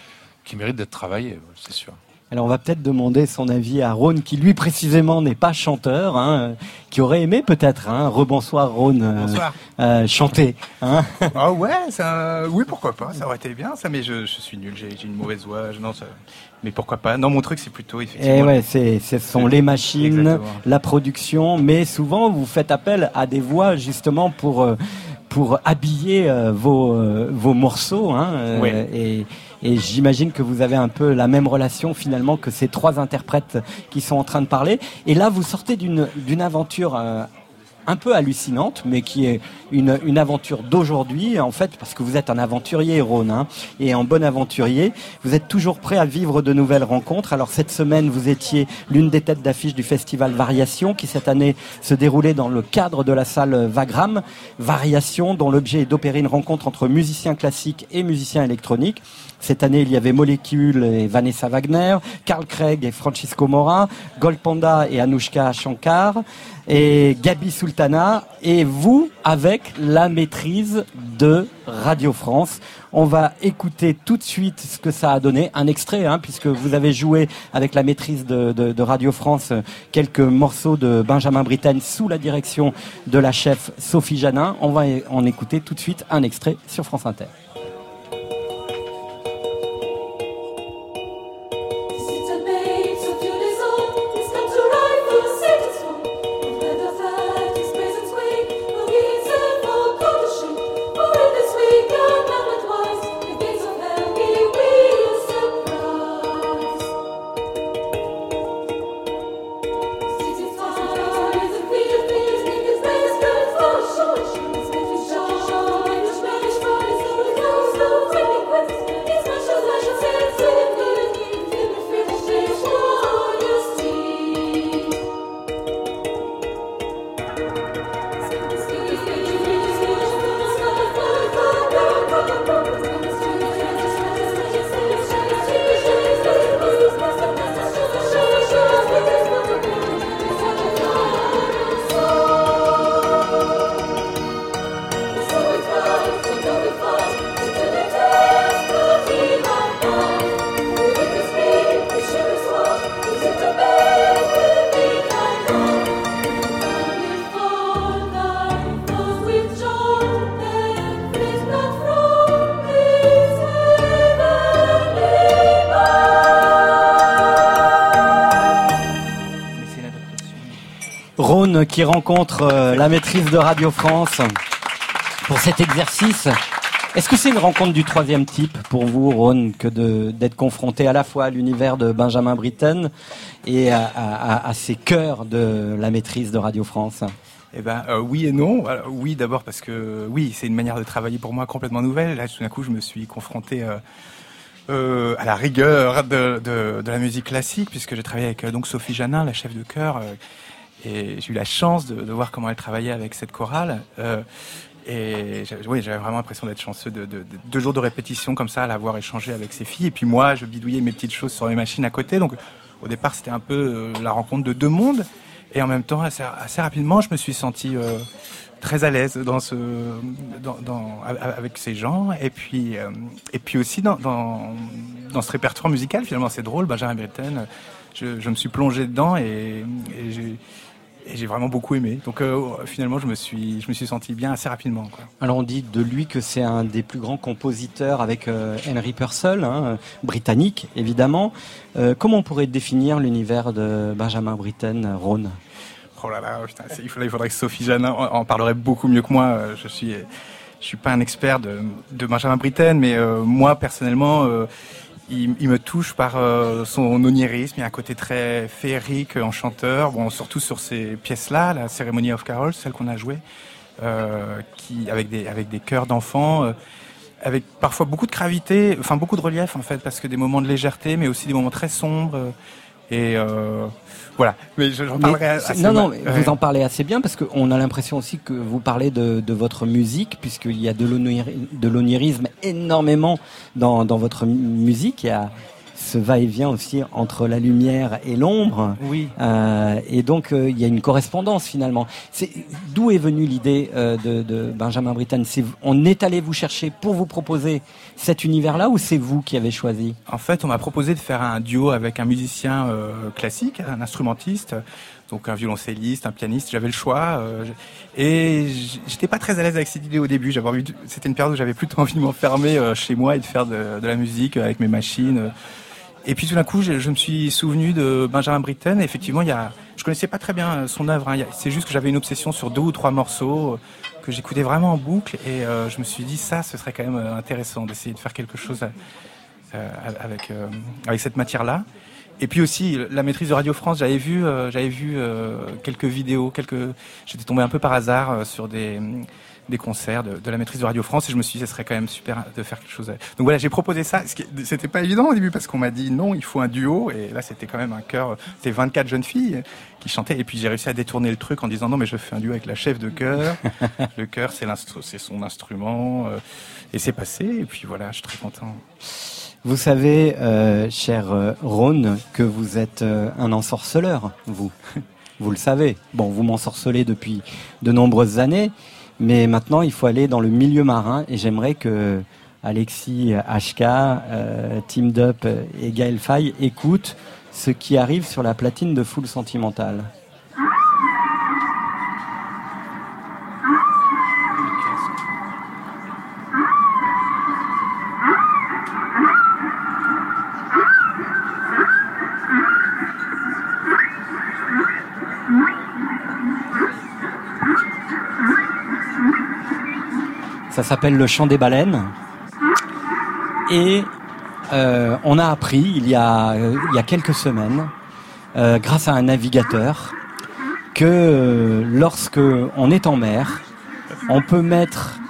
qui mérite d'être travaillé, c'est sûr. Alors on va peut-être demander son avis à Rhône, qui lui précisément n'est pas chanteur, hein, qui aurait aimé peut-être, hein, rebonsoir Rhône, euh, Bonsoir. euh, chanter. Hein. Ah ouais, ça, oui pourquoi pas, ça aurait été bien ça, mais je, je suis nul, j'ai une mauvaise voix, je- non, ça, mais pourquoi pas. Non, mon truc c'est plutôt Et effectivement. Eh ouais, c'est, ce sont les machines, Exactement. la production, mais souvent vous faites appel à des voix justement pour euh, pour habiller euh, vos euh, vos morceaux, hein, euh, Oui. et et j'imagine que vous avez un peu la même relation finalement que ces trois interprètes qui sont en train de parler. Et là, vous sortez d'une aventure. euh, un peu hallucinante, mais qui est une, une aventure d'aujourd'hui, en fait, parce que vous êtes un aventurier, Rhône, hein, et en bon aventurier, vous êtes toujours prêt à vivre de nouvelles rencontres. Alors cette semaine, vous étiez l'une des têtes d'affiche du festival Variation, qui cette année se déroulait dans le cadre de la salle Vagram. Variation, dont l'objet est d'opérer une rencontre entre musiciens classiques et musiciens électroniques. Cette année, il y avait Molécule et Vanessa Wagner, Carl Craig et Francisco Mora, Gold Panda et Anushka Shankar, et Gabi Sultana, et vous avec la maîtrise de Radio France. On va écouter tout de suite ce que ça a donné, un extrait, hein, puisque vous avez joué avec la maîtrise de, de- Radio France quelques morceaux de Benjamin Britten sous la direction de la chef Sophie Janin. On va en écouter tout de suite un extrait sur France Inter. Qui rencontre euh, la maîtrise de Radio France pour cet exercice. Est-ce que c'est une rencontre du troisième type pour vous, Rhône, que d'être confronté à la fois à l'univers de Benjamin Britten et à, ces cœurs de la maîtrise de Radio France? Eh ben euh, oui et non. Oui d'abord parce que oui c'est une manière de travailler pour moi complètement nouvelle. Là tout d'un coup je me suis confronté euh, à la rigueur de, de, la musique classique puisque j'ai travaillé avec donc Sophie Janin, la chef de chœur, j'ai eu la chance de, voir comment elle travaillait avec cette chorale. Euh, et j'avais- vraiment l'impression d'être chanceux de, de- de deux jours de répétition comme ça, à l'avoir échangé avec ses filles. Et puis moi, je bidouillais mes petites choses sur les machines à côté. Donc au départ, c'était un peu euh, la rencontre de deux mondes. Et en même temps, assez, rapidement, je me suis senti euh, très à l'aise dans ce, avec ces gens. Et puis, euh, et puis aussi dans, dans, ce répertoire musical, finalement, c'est drôle. Benjamin Britten, je, je me suis plongé dedans et, et j'ai et j'ai vraiment beaucoup aimé. Donc euh, finalement, je me suis, je me suis senti bien assez rapidement. Quoi. Alors on dit de lui que c'est un des plus grands compositeurs avec euh, Henry Purcell, hein, britannique évidemment. Euh, comment on pourrait définir l'univers de Benjamin Britten, Rhône? Oh là là, putain, il faudrait, il faudrait que Sophie Janin en, en parlerait beaucoup mieux que moi. Je suis, je suis pas un expert de, de Benjamin Britten, mais moi personnellement, il, me touche par euh, son onirisme. Il y a un côté très féerique, enchanteur. Bon, surtout sur ces pièces-là, la Ceremony of Carols, celle qu'on a jouée, euh, qui avec des avec des chœurs d'enfants. euh, avec parfois beaucoup de gravité, enfin beaucoup de relief en fait, parce que des moments de légèreté, mais aussi des moments très sombres. Et euh, voilà. Mais je- j'en Mais parlerai c'est- assez non, non, mais vous en parlez assez bien parce qu'on a l'impression aussi que vous parlez de, de votre musique, puisqu'il y a de l'oniri- de l'onirisme énormément dans, dans votre mu- musique. Il y a ce va-et-vient aussi entre la lumière et l'ombre. Oui. Euh, et donc euh, il y a une correspondance finalement. C'est d'où est venue l'idée euh, de, de Benjamin Britten? C'est on est allé vous chercher pour vous proposer cet univers-là ou c'est vous qui avez choisi? En fait, on m'a proposé de faire un duo avec un musicien classique, un instrumentiste, donc un violoncelliste, un pianiste. J'avais le choix et j'étais pas très à l'aise avec cette idée au début. J'avais envie, de- c'était une période où j'avais plutôt envie de m'enfermer chez moi et de faire de, de la musique avec mes machines. Et puis tout d'un coup, je, me suis souvenu de Benjamin Britten. Effectivement, il y a, je connaissais pas très bien euh, son œuvre. hein. C'est juste que j'avais une obsession sur deux ou trois morceaux euh, que j'écoutais vraiment en boucle. Et euh, je me suis dit, ça, ce serait quand même intéressant d'essayer de faire quelque chose avec avec cette matière-là. Et puis aussi la maîtrise de Radio France, j'avais vu j'avais vu quelques vidéos, quelques j'étais tombé un peu par hasard sur des des concerts de, de la maîtrise de Radio France et je me suis dit ce serait quand même super de faire quelque chose. Donc voilà, j'ai proposé ça. C'était pas évident au début parce qu'on m'a dit non, il faut un duo et là c'était quand même un chœur. C'était 24 jeunes filles qui chantaient et puis j'ai réussi à détourner le truc en disant non mais je fais un duo avec la chef de chœur. le chœur c'est c'est son instrument euh, et c'est passé et puis voilà, je suis très content. Vous savez, euh, cher euh, Rhône, que vous êtes euh, un ensorceleur, vous. Vous le savez. Bon, vous m'ensorcelez depuis de nombreuses années, mais maintenant il faut aller dans le milieu marin et j'aimerais que Alexis HK, euh, Team Dup et Gaël Faye écoutent ce qui arrive sur la platine de Full Sentimental. Ça s'appelle le chant des baleines. Et euh, on a appris il y a, euh, il y a quelques semaines, euh, grâce à un navigateur, que euh, lorsque on est en mer, on peut mettre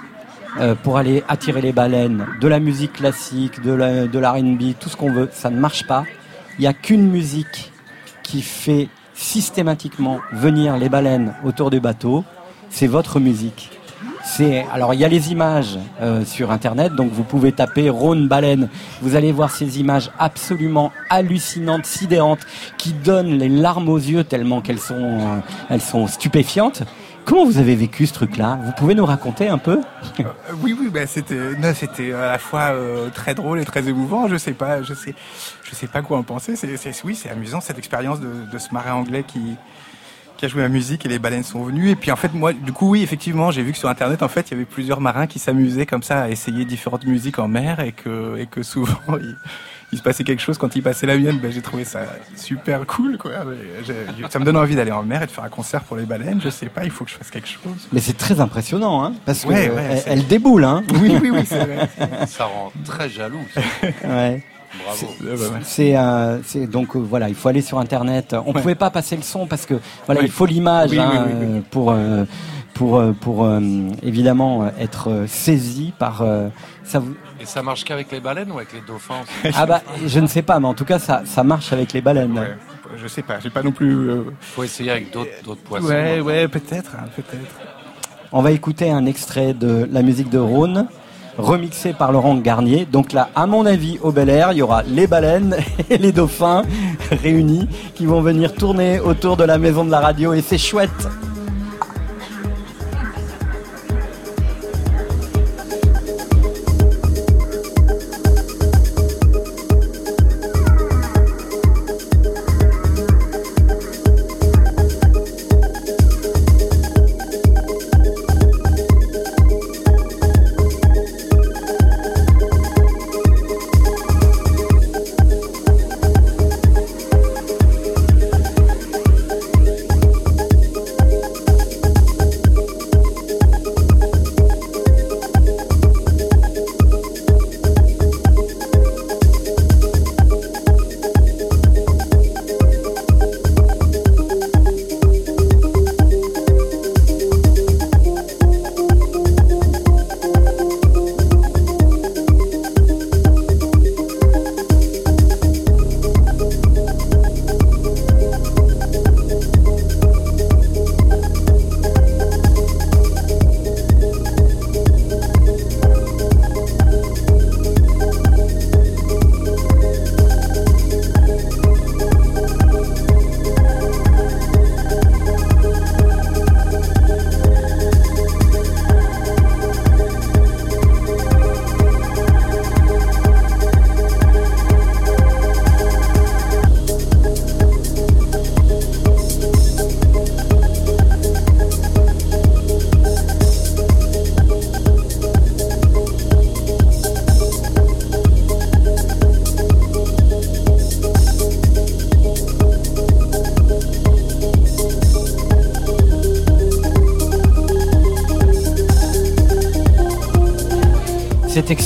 pour aller attirer les baleines de la musique classique, de la, de tout ce qu'on veut, ça ne marche pas. Il n'y a qu'une musique qui fait systématiquement venir les baleines autour du bateau, c'est votre musique. C'est alors il y a les images euh, sur internet, donc vous pouvez taper Rhône baleine. Vous allez voir ces images absolument hallucinantes, sidérantes, qui donnent les larmes aux yeux tellement qu'elles sont euh, elles sont stupéfiantes. Comment vous avez vécu ce truc-là? Vous pouvez nous raconter un peu? Euh, oui, oui, bah, c'était, non, c'était à la fois euh, très drôle et très émouvant. Je sais pas, je sais, je sais pas quoi en penser. C'est, oui, c'est amusant cette expérience de, de ce marin anglais qui, qui a joué la musique et les baleines sont venues. Et puis en fait, moi, du coup, oui, effectivement, j'ai vu que sur Internet, en fait, il y avait plusieurs marins qui s'amusaient comme ça à essayer différentes musiques en mer et que, et que souvent, il, il se passait quelque chose quand ils passaient la mienne. Ben, j'ai trouvé ça super cool, quoi. Ça me donne envie d'aller en mer et de faire un concert pour les baleines. Je sais pas, il faut que je fasse quelque chose. Mais c'est très impressionnant, hein, parce Ouais, que ouais, elle, elle déboule, hein. Oui, oui, oui, c'est vrai. Ça rend très jaloux. Ouais. Bravo. C'est euh, c'est- donc euh, voilà, il faut aller sur internet. On Ouais. pouvait pas passer le son parce que voilà, Oui. il faut l'image Oui, hein, oui, oui, oui. euh, pour euh, pour euh, pour euh, évidemment euh, être euh, saisi par euh, ça. Vous... Et ça marche qu'avec les baleines ou avec les dauphins Ah bah je ne sais pas, mais en tout cas ça ça marche avec les baleines. Ouais, je sais pas, j'ai pas non plus. euh, faut essayer avec d'autres d'autres poissons. Ouais, ouais, peut-être, hein, peut-être. On va écouter un extrait de la musique de Rhône, remixé par Laurent Garnier. Donc là, à mon avis, au Bel Air, il y aura les baleines et les dauphins réunis qui vont venir tourner autour de la maison de la radio et c'est chouette.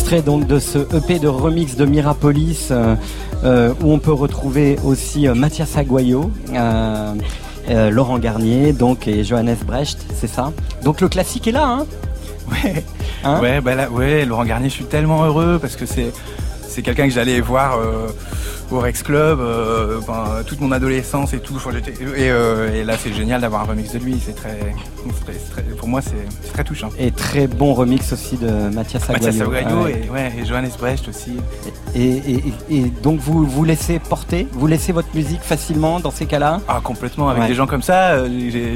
Extrait donc de ce EP de remix de Mirapolis euh, euh, où on peut retrouver aussi euh, Mathias Aguayo, Laurent Garnier donc et Johannes Brecht, c'est ça? Donc le classique est là, hein? Ouais. Hein? Ouais, bah là, ouais, Laurent Garnier, je suis tellement heureux parce que c'est c'est quelqu'un que j'allais voir euh, au Rex Club euh, ben, toute mon adolescence et tout. Et, euh, et là, c'est génial d'avoir un remix de lui. C'est très, très- c'est très- pour moi, c'est très touchant. Et très bon remix aussi de Mathias Aguayo. Mathias Aguayo Ah ouais. et, ouais, et Johannes Brecht aussi. Et, et- et- et donc vous vous laissez porter, vous laissez votre musique facilement dans ces cas-là? Ah, complètement. Avec Ouais. des gens comme ça, euh,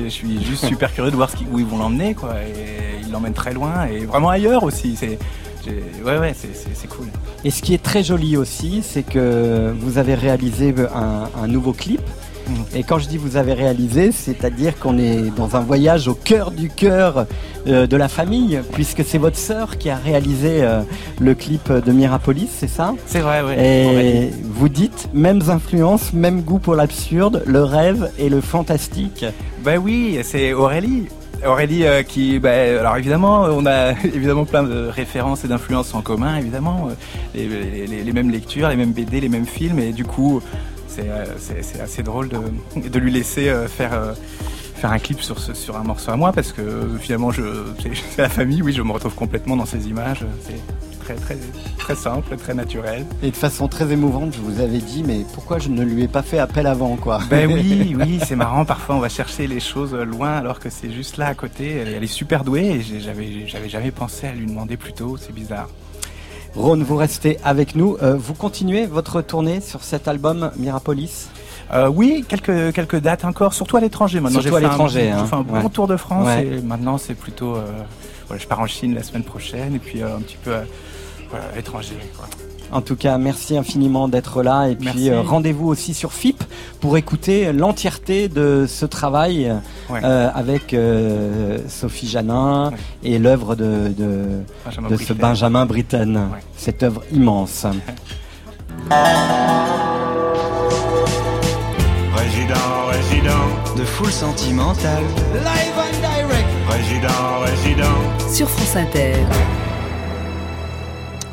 je suis juste super curieux de voir ce qui- où ils vont l'emmener, quoi. Et ils l'emmènent très loin et vraiment ailleurs aussi. C'est, ouais, ouais, c'est, cool. Et ce qui est très joli aussi, c'est que vous avez réalisé un, un nouveau clip. Et quand je dis vous avez réalisé, c'est-à-dire qu'on est dans un voyage au cœur du cœur euh, de la famille, puisque c'est votre sœur qui a réalisé euh, le clip de Mirapolis, c'est ça? C'est vrai, ouais. Et vous dites, mêmes influences, même goût pour l'absurde, le rêve et le fantastique. Bah oui, c'est Aurélie. Aurélie euh, qui, bah, alors évidemment, on a évidemment plein de références et d'influences en commun, évidemment, les, les- les- les mêmes lectures, les mêmes BD, les mêmes films, et du coup, c'est euh, c'est- assez drôle de, de lui laisser euh, faire euh, faire un clip sur ce, sur un morceau à moi, parce que finalement, je c'est la famille, oui, je me retrouve complètement dans ces images, c'est très très très simple, très naturel. Et de façon très émouvante, je vous avais dit, mais pourquoi je ne lui ai pas fait appel avant, quoi? Ben oui, oui, c'est marrant. Parfois, on va chercher les choses loin alors que c'est juste là à côté. Elle, elle est super douée et j'avais, j'avais jamais pensé à lui demander plus tôt. C'est bizarre. Rhône, vous restez avec nous. Euh, vous continuez votre tournée sur cet album Mirapolis? Euh, oui, quelques, quelques dates encore, surtout à l'étranger. Maintenant, Surtout à l'étranger, hein. J'ai fait un bon Ouais. tour de France Ouais. et maintenant, c'est plutôt. euh, voilà, je pars en Chine la semaine prochaine et puis un petit peu voilà, à l'étranger. quoi. En tout cas, merci infiniment d'être là. Et puis euh, rendez-vous aussi sur FIP pour écouter l'entièreté de ce travail Ouais. euh, avec euh, Sophie Janin et l'œuvre de, de, Benjamin de ce. Benjamin Britten. Cette œuvre immense. Résident, résident. De full sentimental. Live and direct. Résident, résident. Sur France Inter.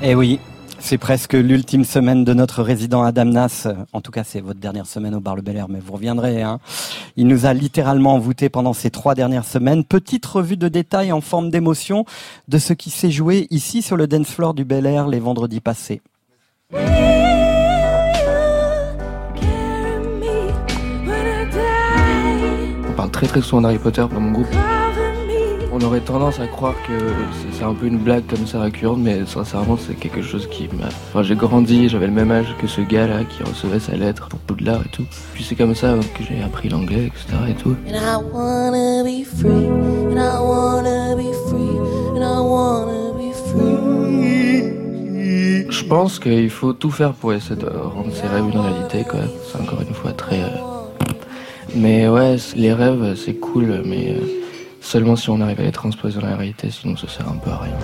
Eh oui, c'est presque l'ultime semaine de notre résident Adamnas. En tout cas, c'est votre dernière semaine au bar Le Bel Air, mais vous reviendrez. Hein. Il nous a littéralement envoûté pendant ces trois dernières semaines. Petite revue de détails en forme d'émotion de ce qui s'est joué ici sur le dance floor du Bel Air les vendredis passés. On parle très très souvent d'Harry Potter dans mon groupe. On aurait tendance à croire que c'est- un peu une blague comme ça récurrente, mais sincèrement c'est quelque chose qui m'a... Enfin j'ai grandi, j'avais le même âge que ce gars-là qui recevait sa lettre pour Poudlard et tout. Puis c'est comme ça que j'ai appris l'anglais, etc. et tout. And I wanna be free, and I wanna be free, and I wanna be free. Je pense qu'il faut tout faire pour essayer de rendre ses rêves une réalité quand même. C'est encore une fois très... euh, Mais ouais, les rêves c'est cool, mais euh, seulement si on arrive à les transposer dans la réalité, sinon ça sert un peu à rien.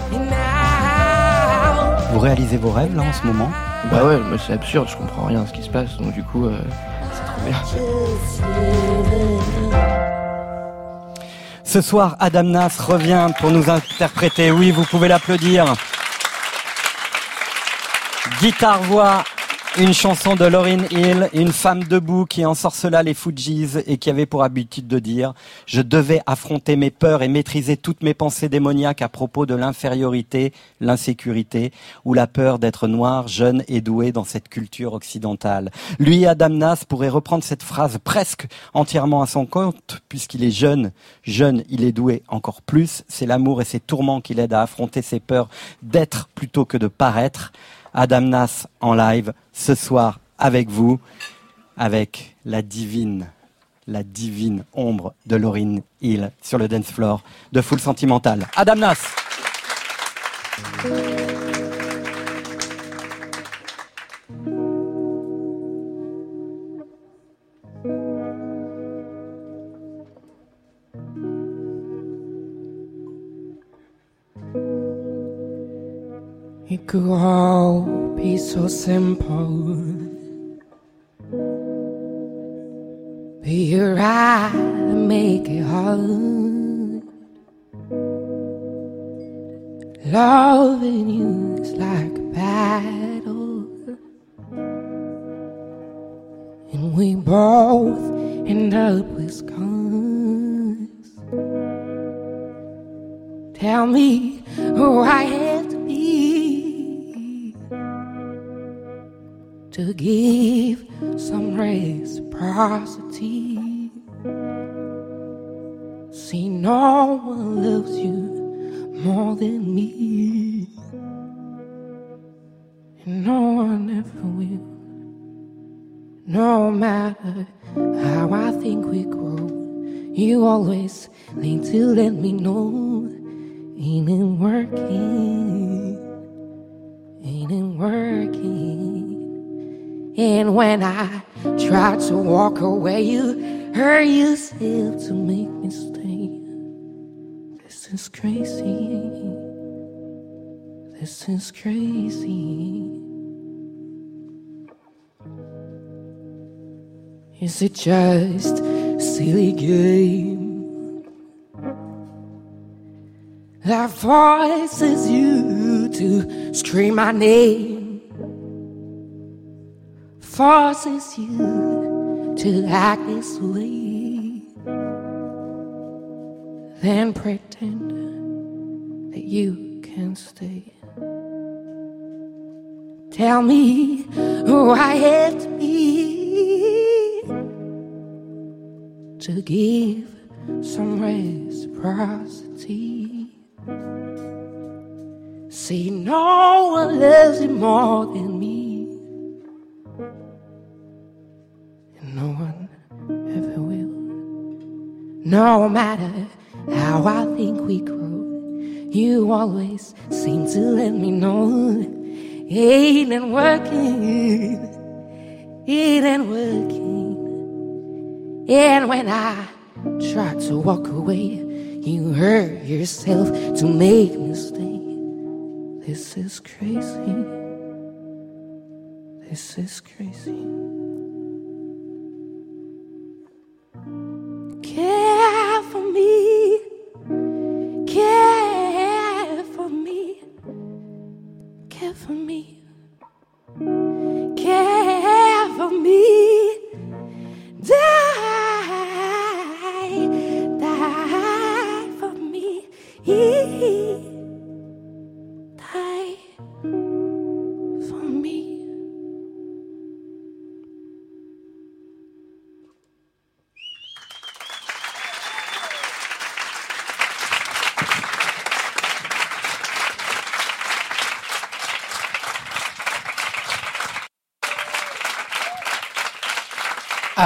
Vous réalisez vos rêves là en ce moment? Bah ouais, mais c'est absurde, je comprends rien à ce qui se passe, donc du coup, euh, c'est trop bien. Ce soir, Adam Nas revient pour nous interpréter. Oui, vous pouvez l'applaudir. Guitare-voix, une chanson de Lauryn Hill, une femme debout qui ensorcela les Fujis et qui avait pour habitude de dire « Je devais affronter mes peurs et maîtriser toutes mes pensées démoniaques à propos de l'infériorité, l'insécurité ou la peur d'être noir, jeune et doué dans cette culture occidentale. » Lui, Adam Nas, pourrait reprendre cette phrase presque entièrement à son compte puisqu'il est jeune. Jeune, il est doué encore plus. C'est l'amour et ses tourments qui l'aident à affronter ses peurs d'être plutôt que de paraître. Adam Nas en live ce soir avec vous, avec la divine, la divine ombre de Lauryn Hill sur le dance floor de Full Sentimental. Adam Nas. Could all be so simple. But you're right to make it hard. Loving you is like a battle. And we both end up with scars. Tell me who I have to give some reciprocity. See, no one loves you more than me, and no one ever will. No matter how I think we grow, you always need to let me know. Ain't it working? Ain't it working? And when I try to walk away, you hurt yourself to make me stay. This is crazy. This is crazy. Is it just a silly game that forces you to scream my name? Forces you to act this way, then pretend that you can stay. Tell me who I have to be to give some reciprocity. See, no one loves you more than me, No matter how I think we grow, you always seem to let me know it ain't working, it ain't working. And when I try to walk away, you hurt yourself to make me stay. This is crazy. This is crazy. For me.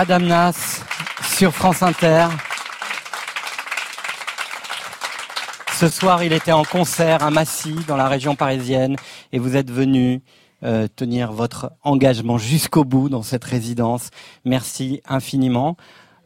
Adam Nas sur France Inter. Ce soir, il était en concert à Massy, dans la région parisienne, et vous êtes venu euh, tenir votre engagement jusqu'au bout dans cette résidence. Merci infiniment.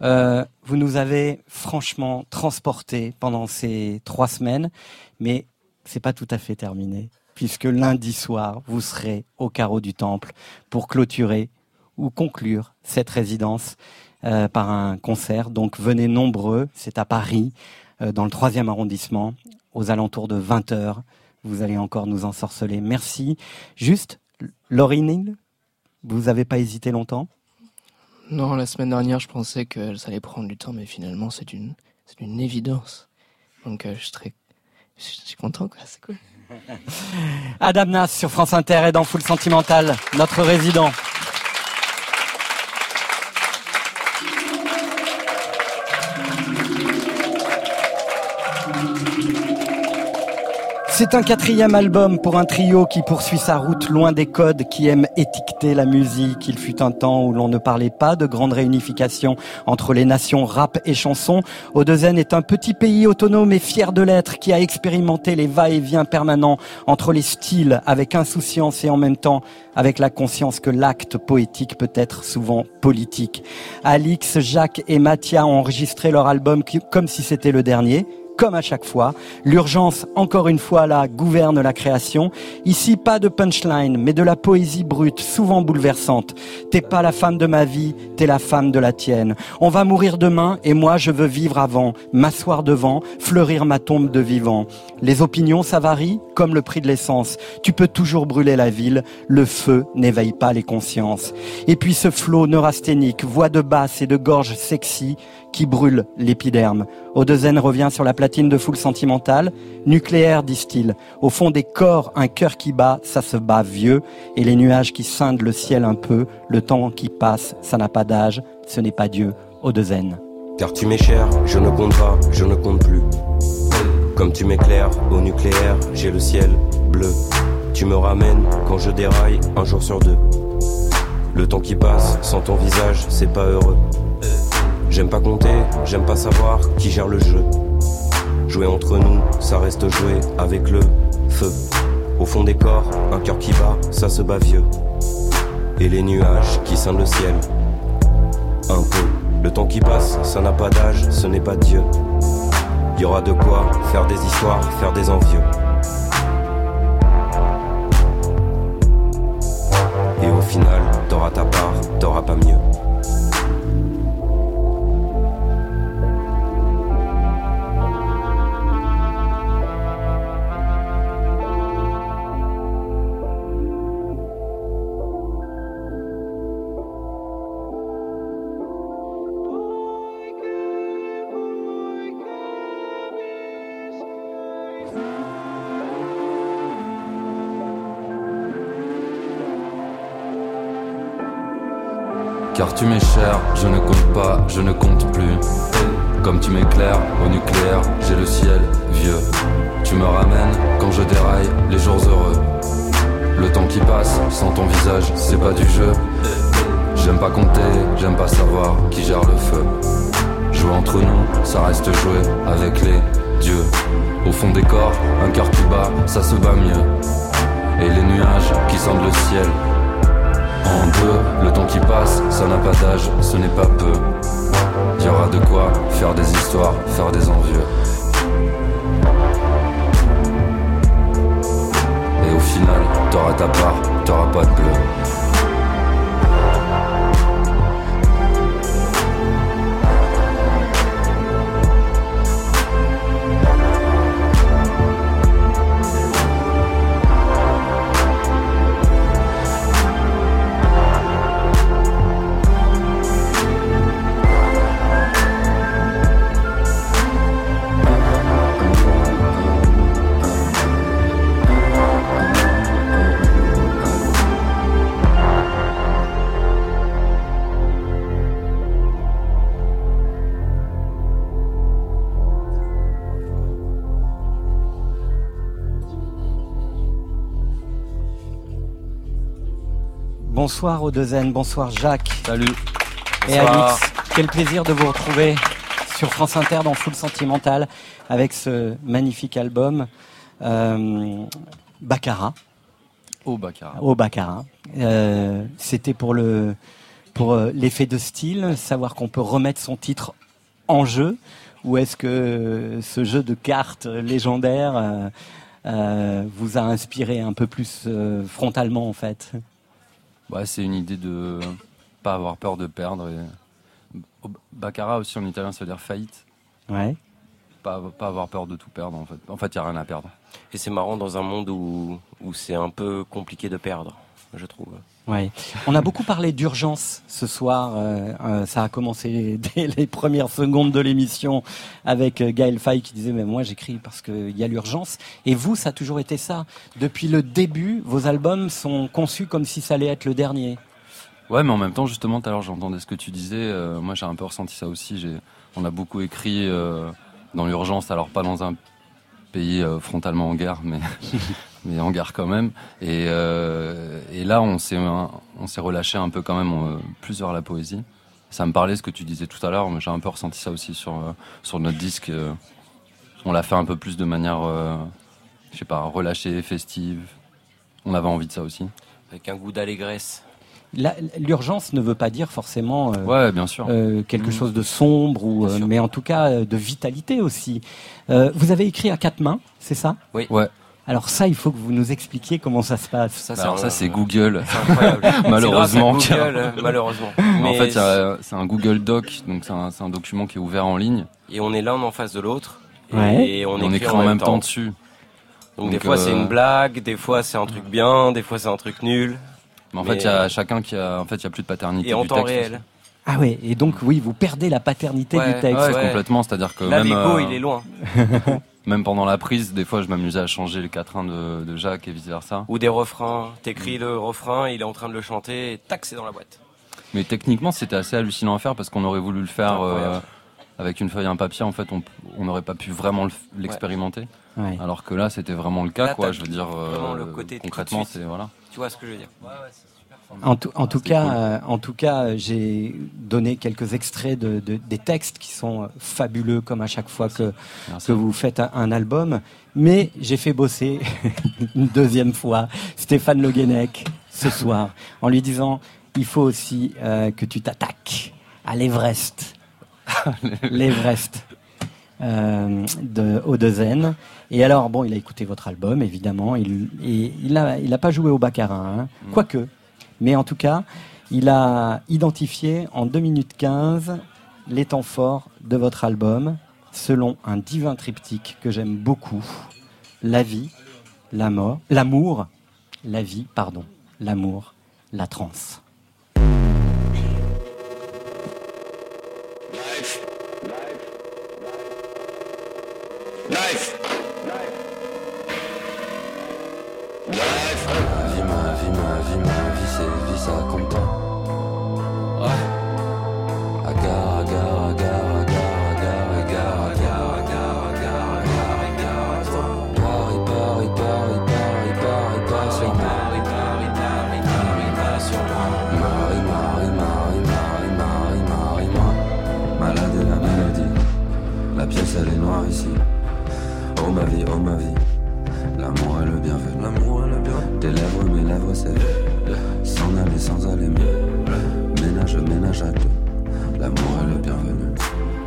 Euh, vous nous avez franchement transporté pendant ces trois semaines, mais c'est pas tout à fait terminé, puisque lundi soir, vous serez au carreau du temple pour clôturer ou conclure cette résidence euh, par un concert. Donc venez nombreux, c'est à Paris, euh, dans le troisième arrondissement, aux alentours de 20 heures. Vous allez encore nous ensorceler. Merci. Juste, Laurie Neal, vous n'avez pas hésité longtemps? Non, la semaine dernière, je pensais que ça allait prendre du temps, mais finalement, c'est une, c'est une évidence. Donc, euh, je, suis très, je suis content, quoi. C'est cool. Adam Nas sur France Inter et dans Full Sentimental, notre résident. C'est un quatrième album pour un trio qui poursuit sa route loin des codes, qui aime étiqueter la musique. Il fut un temps où l'on ne parlait pas de grande réunification entre les nations rap et chanson. Odezen est un petit pays autonome et fier de l'être qui a expérimenté les va-et-vient permanents entre les styles avec insouciance et en même temps avec la conscience que l'acte poétique peut être souvent politique. Alix, Jacques et Mathia ont enregistré leur album comme si c'était le dernier comme à chaque fois. L'urgence, encore une fois là, gouverne la création. Ici, pas de punchline, mais de la poésie brute, souvent bouleversante. T'es pas la femme de ma vie, t'es la femme de la tienne. On va mourir demain et moi je veux vivre avant, m'asseoir devant, fleurir ma tombe de vivant. Les opinions, ça varie, comme le prix de l'essence. Tu peux toujours brûler la ville, le feu n'éveille pas les consciences. Et puis ce flot neurasthénique, voix de basse et de gorge sexy, qui brûle l'épiderme. Odezen revient sur la platine de foule sentimentale. Nucléaire, disent-ils. Au fond des corps, un cœur qui bat, ça se bat vieux. Et les nuages qui scindent le ciel un peu, le temps qui passe, ça n'a pas d'âge, ce n'est pas Dieu. Odezen. Car tu m'es cher, je ne compte pas, je ne compte plus. Comme tu m'éclaires au nucléaire, j'ai le ciel bleu. Tu me ramènes quand je déraille un jour sur deux. Le temps qui passe sans ton visage, c'est pas heureux. J'aime pas compter, j'aime pas savoir qui gère le jeu. Jouer entre nous, ça reste jouer avec le feu. Au fond des corps, un cœur qui bat, ça se bat vieux. Et les nuages qui scindent le ciel. Un peu. Le temps qui passe, ça n'a pas d'âge, ce n'est pas Dieu. Y aura de quoi faire des histoires, faire des envieux. Et au final, t'auras ta part, t'auras pas mieux. Tu m'es cher, je ne compte pas, je ne compte plus. Comme tu m'éclaires au nucléaire, j'ai le ciel vieux. Tu me ramènes quand je déraille les jours heureux. Le temps qui passe sans ton visage, c'est pas du jeu. J'aime pas compter, j'aime pas savoir qui gère le feu. Jouer entre nous, ça reste jouer avec les dieux. Au fond des corps, un cœur qui bat, ça se bat mieux. Et les nuages qui scindent le ciel, en deux, le temps qui passe, ça n'a pas d'âge, ce n'est pas peu. Y aura de quoi faire des histoires, faire des envieux. Et au final, t'auras ta part, t'auras pas de bleu. Bonsoir Odezen, bonsoir Jacques. Salut. Et Bonsoir. Alix, quel plaisir de vous retrouver sur France Inter dans Full Sentimental avec ce magnifique album euh, Baccarat. Au Baccarat. Au Baccarat. Euh, C'était pour le pour euh, l'effet de style, savoir qu'on peut remettre son titre en jeu, ou est-ce que ce jeu de cartes légendaire euh, vous a inspiré un peu plus frontalement en fait? Ouais, c'est une idée de pas avoir peur de perdre. Et... Baccarat aussi en italien, ça veut dire faillite. Ouais. Pas, pas avoir peur de tout perdre en fait. En fait, il n'y a rien à perdre. Et c'est marrant dans un monde où, où c'est un peu compliqué de perdre, je trouve. Ouais. On a beaucoup parlé d'urgence ce soir. euh, euh, ça a commencé dès les premières secondes de l'émission avec euh, Gaël Faye qui disait mais moi j'écris parce qu'il y a l'urgence. Et vous, ça a toujours été ça. Depuis le début, vos albums sont conçus comme si ça allait être le dernier. Ouais, mais en même temps, justement, tout à l'heure, j'entendais ce que tu disais. euh, moi, j'ai un peu ressenti ça aussi. J'ai, on a beaucoup écrit euh, dans l'urgence, alors pas dans un pays frontalement en guerre, mais, mais en guerre quand même. Et, euh, et là, on s'est, on s'est relâché un peu quand même euh, plus vers la poésie. Ça me parlait ce que tu disais tout à l'heure, mais j'ai un peu ressenti ça aussi sur, euh, sur notre disque. on l'a fait un peu plus de manière, euh, je sais pas, relâchée, festive. On avait envie de ça aussi. Avec un goût d'allégresse. l'urgence ne veut pas dire forcément euh, Ouais, bien sûr. euh, quelque Mhm. chose de sombre, ou, euh, mais en tout cas de vitalité aussi. Euh, vous avez écrit à quatre mains, c'est ça? Oui. Ouais. Alors ça, il faut que vous nous expliquiez comment ça se passe. Bah, alors ça, c'est Google. C'est incroyable. malheureusement. C'est Google, malheureusement. en Mais fait, y a- c'est un Google Doc, donc c'est un, c'est un document qui est ouvert en ligne. Et on est l'un en face de l'autre. Et, Ouais. et on, Et on écrit, écrit en même temps dessus. Donc, des fois c'est euh, une blague, des fois c'est un truc bien, des fois c'est un truc nul. Mais en Mais- fait, il y a chacun qui a, en fait, il y a plus de paternité Et en du temps texte. réel. Ah ouais, et donc oui, vous perdez la paternité Ouais, du texte. ouais, complètement. C'est-à-dire que Là, même euh, il est loin. même pendant la prise, des fois, je m'amusais à changer les quatrains de, de Jacques et vice versa. Ou des refrains. T'écris le refrain, il est en train de le chanter, et tac, c'est dans la boîte. Mais techniquement, c'était assez hallucinant à faire parce qu'on aurait voulu le faire euh, avec une feuille et un papier. En fait, on on n'aurait pas pu vraiment l'expérimenter. Ouais. Alors que là, c'était vraiment le cas, Là, quoi. Je veux dire, euh, le côté concrètement, c'est voilà. Tu vois ce que je veux dire? En tout, en tout cas, cool. euh, en tout cas, euh, j'ai donné quelques extraits de, de- des textes qui sont euh, fabuleux, comme à chaque fois que, Merci. que vous faites un, un album. Mais j'ai fait bosser une deuxième fois Stéphane Le Guenec ce soir, en lui disant il faut aussi euh, que tu t'attaques à l'Everest, l'Everest euh, de Odezen. Et alors, bon, il a écouté votre album, évidemment. Il, et il n'a il a pas joué au baccarat, hein, quoique. Mais en tout cas, il a identifié en 2 minutes 15 les temps forts de votre album selon un divin triptyque que j'aime beaucoup. La vie, la mort, l'amour, la vie, pardon, l'amour, la transe. Life. Ma vie, ma vie, ma vie, ma vie, c'est vie, ça compte. Agar, agar, agar, agar, agar, agar, agar, agar, agar, agar, agar. Paris, Paris, Paris, Paris, Paris, Paris sur Paris, Paris, Paris, Paris, Paris sur Marie, Marie, Marie, Marie, Marie, Marie, moi. Malade de la mélodie. La pièce, elle est noire ici. Ma vie. L'amour est le bienvenu. L'amour est le bienvenu. Tes lèvres, mes lèvres, c'est S'en aller, sans aller mieux. Ménage, ménage à deux. L'amour est le bienvenu.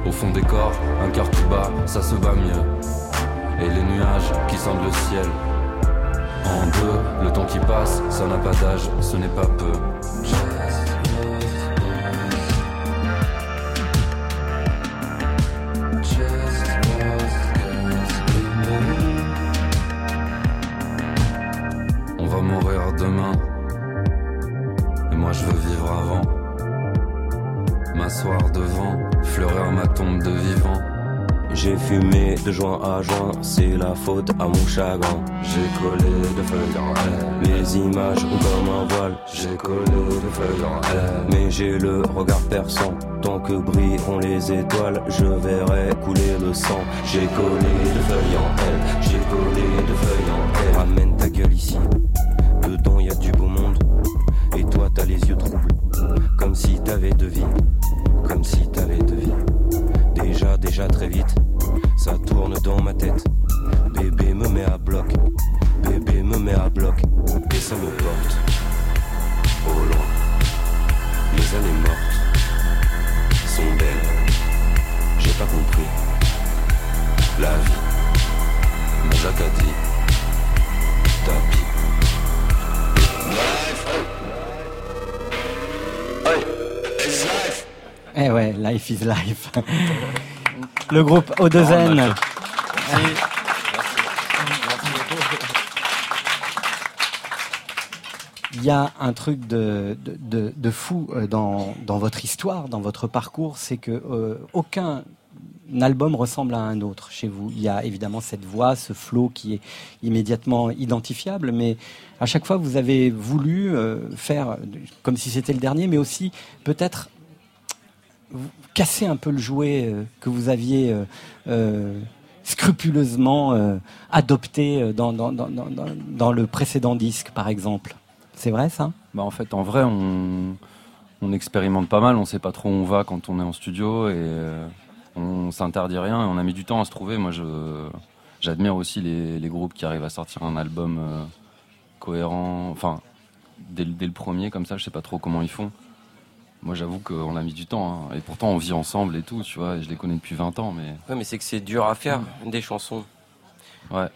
Au fond des corps, un cœur tout bas, ça se va mieux. Et les nuages qui sentent le ciel. En deux, le temps qui passe, ça n'a pas d'âge, ce n'est pas peu. De joint à joint, c'est la faute à mon chagrin. J'ai collé de feuilles en l'air. Les images ont comme un voile, J'ai collé de feuilles en l'air. mais j'ai le regard perçant. Tant que brilleront les étoiles, je verrai couler le sang. J'ai collé de feuilles en L, j'ai collé de feuilles en L. Ramène ta gueule ici, dedans y a du beau monde. Et toi t'as les yeux troubles, comme si t'avais de vie, comme si t'avais de vie. Déjà, déjà très vite, ça tourne dans ma tête. Bébé me met à bloc, bébé me met à bloc, et ça me porte au loin. Les années mortes sont belles, j'ai pas compris. La vie, a dit. tapis. Eh ouais, life is life. Le groupe Odezen. Il y a un truc de, de, fou euh, dans, dans votre histoire, dans votre parcours, c'est que euh, aucun album ressemble à un autre chez vous. Il y a évidemment cette voix, ce flow qui est immédiatement identifiable, mais à chaque fois vous avez voulu euh, faire comme si c'était le dernier, mais aussi peut-être casser un peu le jouet euh, que vous aviez euh, euh, scrupuleusement adopté dans, le précédent disque, par exemple. C'est vrai ça? Bah en fait, en vrai, on, on expérimente pas mal, on sait pas trop où on va quand on est en studio et on s'interdit rien et on a mis du temps à se trouver. Moi, j'admire aussi les, groupes qui arrivent à sortir un album cohérent, enfin dès, le- premier, comme ça, je sais pas trop comment ils font. Moi, j'avoue qu'on a mis du temps. hein. Et pourtant, on vit ensemble et tout, tu vois. et je les connais depuis 20 ans, mais. Ouais, mais c'est que c'est dur à faire, des chansons. Ouais.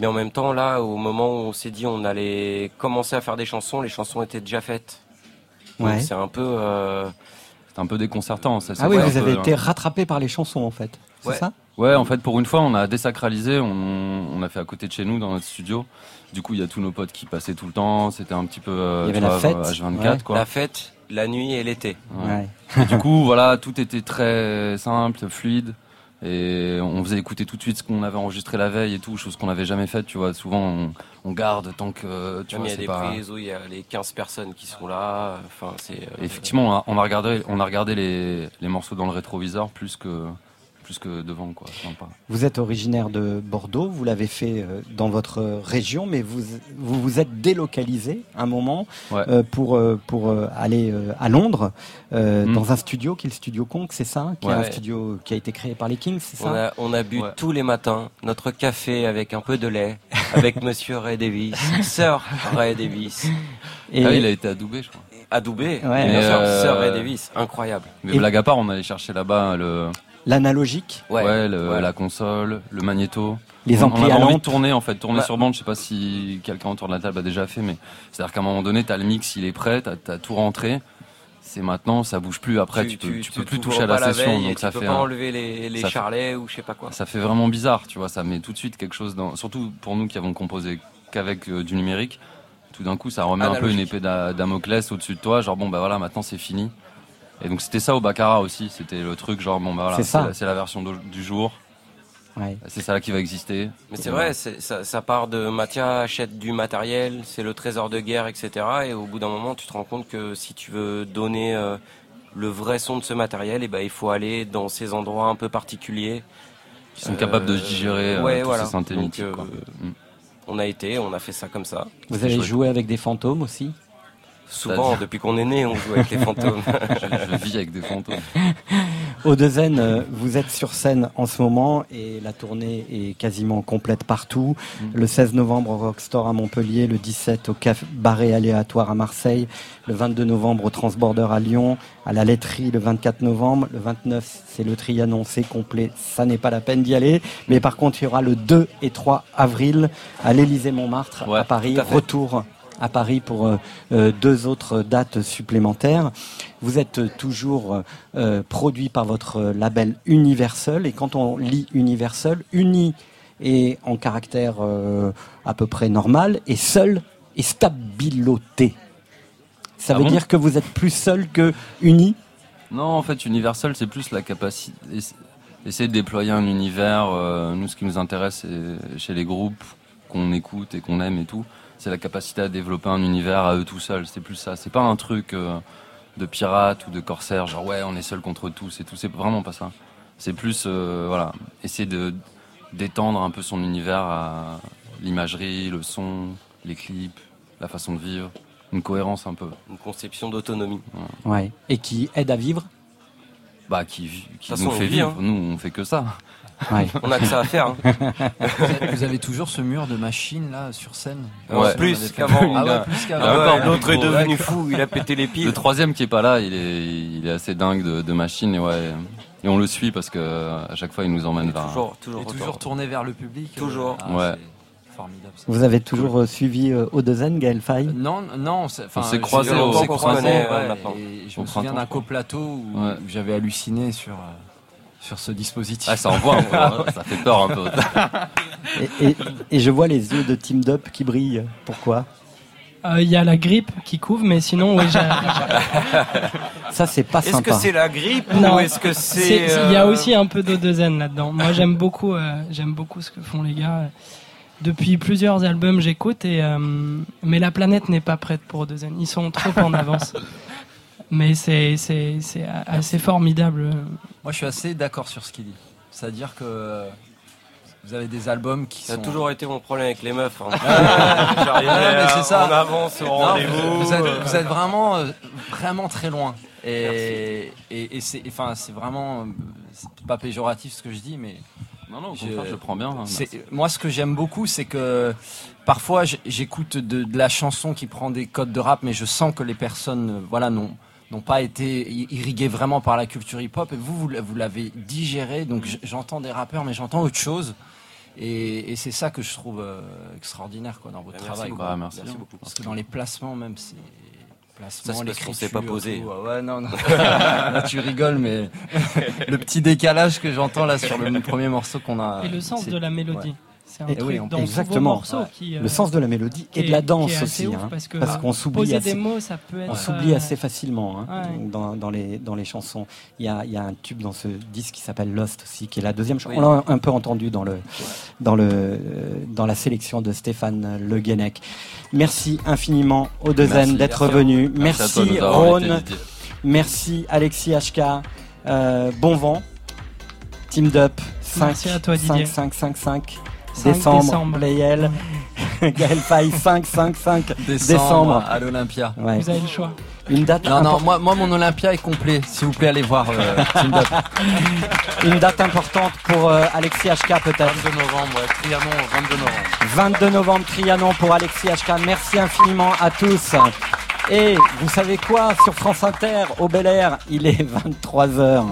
Mais en même temps, là, au moment où on s'est dit on allait commencer à faire des chansons, les chansons étaient déjà faites. Ouais. c'est un peu. euh, C'est un peu déconcertant. Ça, Ah oui, vous avez peu, été hein. rattrapé par les chansons en fait. C'est Ouais. ça? Ouais, en fait, pour une fois, on a désacralisé. On, on a fait à côté de chez nous, dans notre studio. Du coup, il y a tous nos potes qui passaient tout le temps. C'était un petit peu. euh, Il y avait la vois, fête, H24, ouais. quoi. La fête, la nuit et l'été. Ouais. Et du coup, voilà, tout était très simple, fluide. Et on faisait écouter tout de suite ce qu'on avait enregistré la veille et tout, chose qu'on n'avait jamais faite, tu vois. Souvent, on, on garde tant que, tu vois, il y a des pas... prises où il y a les 15 personnes qui sont là. Enfin, c'est. euh, Effectivement, on a, on a regardé, on a regardé les, les morceaux dans le rétroviseur plus que, plus que devant, quoi. Sympa. Vous êtes originaire de Bordeaux, vous l'avez fait euh, dans votre région, mais vous vous, vous êtes délocalisé un moment Ouais. euh, pour, euh, pour aller à Londres euh, Mm. dans un studio qui est le studio Conk, c'est ça? Qui est un studio qui a été créé par les Kings, c'est On ça a, on a bu Ouais. tous les matins notre café avec un peu de lait, avec Monsieur Ray Davis, Sir Ray Davis. Et- Ah il a été adoubé, je crois. Adoubé, Ouais. bien Mais, sûr, euh, Sir Ray Davis, incroyable. Mais blague à part, on allait chercher là-bas le, L'analogique Ouais, le- ouais. la console, le magnéto. Les on, amplis on avait à envie de lampe. tourner en fait, tourner Bah. sur bande. Je sais pas si quelqu'un autour de la table a déjà fait, mais c'est-à-dire qu'à un moment donné, t'as le mix, il est prêt, t'as as tout rentré. C'est maintenant, ça bouge plus. Après, tu, peux, tu, peux plus toucher à la session, donc tu ça peux fait pas un- enlever les, les ça fait- charlets ou je sais pas quoi. ça fait vraiment bizarre, tu vois. Ça met tout de suite quelque chose dans. Surtout pour nous qui avons composé qu'avec euh, du numérique. Tout d'un coup, ça remet un peu une Analogique. épée d'a- Damoclès au-dessus de toi. Genre bon, bah voilà, maintenant c'est fini. Et donc c'était ça au Baccarat aussi. C'était le truc genre bon bah voilà, C'est la, c'est la version du jour. Ouais. C'est ça qui va exister. Mais c'est vrai, ça, ça part de Mathia achète du matériel, c'est le trésor de guerre, etc. Et au bout d'un moment, tu te rends compte que si tu veux donner euh, le vrai son de ce matériel, et ben il faut aller dans ces endroits un peu particuliers. Qui sont capables de digérer, euh, ouais, tous voilà. ces synthés Donc, mythiques, euh, quoi. Mm. On a été, on a fait ça comme ça. Vous avez joué avec des fantômes aussi? Souvent, depuis qu'on est né, on joue avec les fantômes. je, je vis avec des fantômes. Au Dezen, euh, vous êtes sur scène en ce moment et la tournée est quasiment complète partout. Mm. Le 16 novembre au Rockstore à Montpellier, le 17 au Cabaret Aléatoire à Marseille, le 22 novembre au Transborder à Lyon, à la laiterie le 24 novembre, le 29 c'est le Trianon, c'est complet, ça n'est pas la peine d'y aller. Mais par contre, il y aura le 2 et 3 avril à l'Élysée Montmartre Ouais, à Paris. à. Retour à Paris pour euh, euh, deux autres dates supplémentaires. Vous êtes toujours euh, produit par votre label Universal et quand on lit Universal, uni est en caractère à peu près normal et seul est stabiloté. Ça Ah veut bon? dire que vous êtes plus seul que uni? Non, en fait, Universal, c'est plus la capacité. essa- Essayer de déployer un univers. nous, ce qui nous intéresse c'est- chez les groupes qu'on écoute et qu'on aime et tout, c'est la capacité à développer un univers à eux tout seuls. C'est plus ça. C'est pas un truc euh, de pirate ou de corsaire, genre ouais, on est seul contre tous et tout. C'est vraiment pas ça. C'est plus, euh, voilà, essayer de d'étendre un peu son univers à l'imagerie, le son, les clips, la façon de vivre, une cohérence un peu. Une conception d'autonomie. Ouais. Et qui aide à vivre? Bah, qui, nous fait vivre. hein. Nous, on fait que ça. Ouais. On a que ça à faire. hein. Vous avez- Vous avez toujours ce mur de machines là sur scène Ouais. Plus qu'avant. Ah ouais, plus qu'avant. L'autre est devenu fou, il a pété les piles. Le troisième qui est pas là, il est, il est assez dingue de, de machine et ouais. Et on le suit parce que euh, à chaque fois il nous emmène vers. Toujours, toujours, Et toujours tourné vers le public. euh, Toujours. ah, Ouais. Formidable. Vous avez toujours euh, suivi euh, Au Dezen, Gaël Faye? Non, non, c'est- enfin, On s'est croisés on au- s'est croisés, ouais, euh, je me souviens d'un coplateau où, Ouais. où j'avais halluciné sur euh, sur ce dispositif. Ah, ça envoie un peu, hein, ça fait peur un peu. et, et- et je vois les yeux de Team Up qui brillent. Pourquoi? Euh, Il y a la grippe qui couvre, mais sinon, oui, j'ai. Ça, c'est pas Est-ce sympa. que c'est la grippe Non, ou est-ce que c'est. Il y a euh, aussi un peu d'eau de zen là-dedans. Moi, j'aime beaucoup, euh, j'aime beaucoup ce que font les gars. Depuis plusieurs albums, j'écoute et euh, mais la planète n'est pas prête pour de zen. Ils sont trop en avance. Mais c'est c'est c'est assez formidable. Moi, je suis assez d'accord sur ce qu'il dit. C'est-à-dire que vous avez des albums qui Ça a sont. toujours été mon problème avec les meufs. hein. Ouais, mais c'est ça. en avance au Non, rendez-vous. Vous êtes, vous êtes vraiment, euh, vraiment très loin. Et, et, et c'est, enfin, c'est vraiment, c'est pas péjoratif ce que je dis, mais Non, non, au contraire, je prends bien, hein, moi, ce que j'aime beaucoup, c'est que parfois, j'écoute de, de la chanson qui prend des codes de rap, mais je sens que les personnes, euh, voilà, n'ont n'ont pas été i- irriguées vraiment par la culture hip-hop. Et vous, vous, l'avez digéré. Donc, j- j'entends des rappeurs, mais j'entends autre chose. Et, et c'est ça que je trouve euh, extraordinaire quoi, dans votre Merci travail. beaucoup. quoi. Bah, merci bien. Parce que dans les placements, même, c'est. Placements, Ça, c'est s'est pas posé. tout, ouais, non, non. là, tu rigoles, mais le petit décalage que j'entends là sur le premier morceau qu'on a. Et le sens de la mélodie. ouais. C'est un Et truc oui, dans Exactement. qui, euh, le sens de la mélodie et de la danse aussi, hein, parce que, parce qu'on s'oublie assez, des mots, ça peut on être, s'oublie euh, assez facilement hein, ouais. dans, dans les dans les chansons. Il y a, il y a un tube dans ce disque qui s'appelle Lost aussi, qui est la deuxième chanson. Oui. On l'a un peu entendu dans le dans le euh, dans la sélection de Stéphane Le Guenec. Merci infiniment aux deux d'être venus. Merci Merci. Didier. Merci Alexis HK. Euh, bon vent. Team Up 5 Merci à toi, Didier. 5 5 5 5 5 décembre, décembre. Playel. Gaël Faye 5 5 5 Décembre, à l'Olympia. Ouais. Vous avez le choix. Une date Non, non, moi, moi, mon Olympia est complet. S'il vous plaît, allez voir euh. Une date importante pour euh, Alexis HK peut-être. 22 novembre, ouais, Trianon, 22 novembre. 22 novembre, Trianon pour Alexis HK. Merci infiniment à tous. Et vous savez quoi? Sur France Inter, au Bel Air, il est 23h.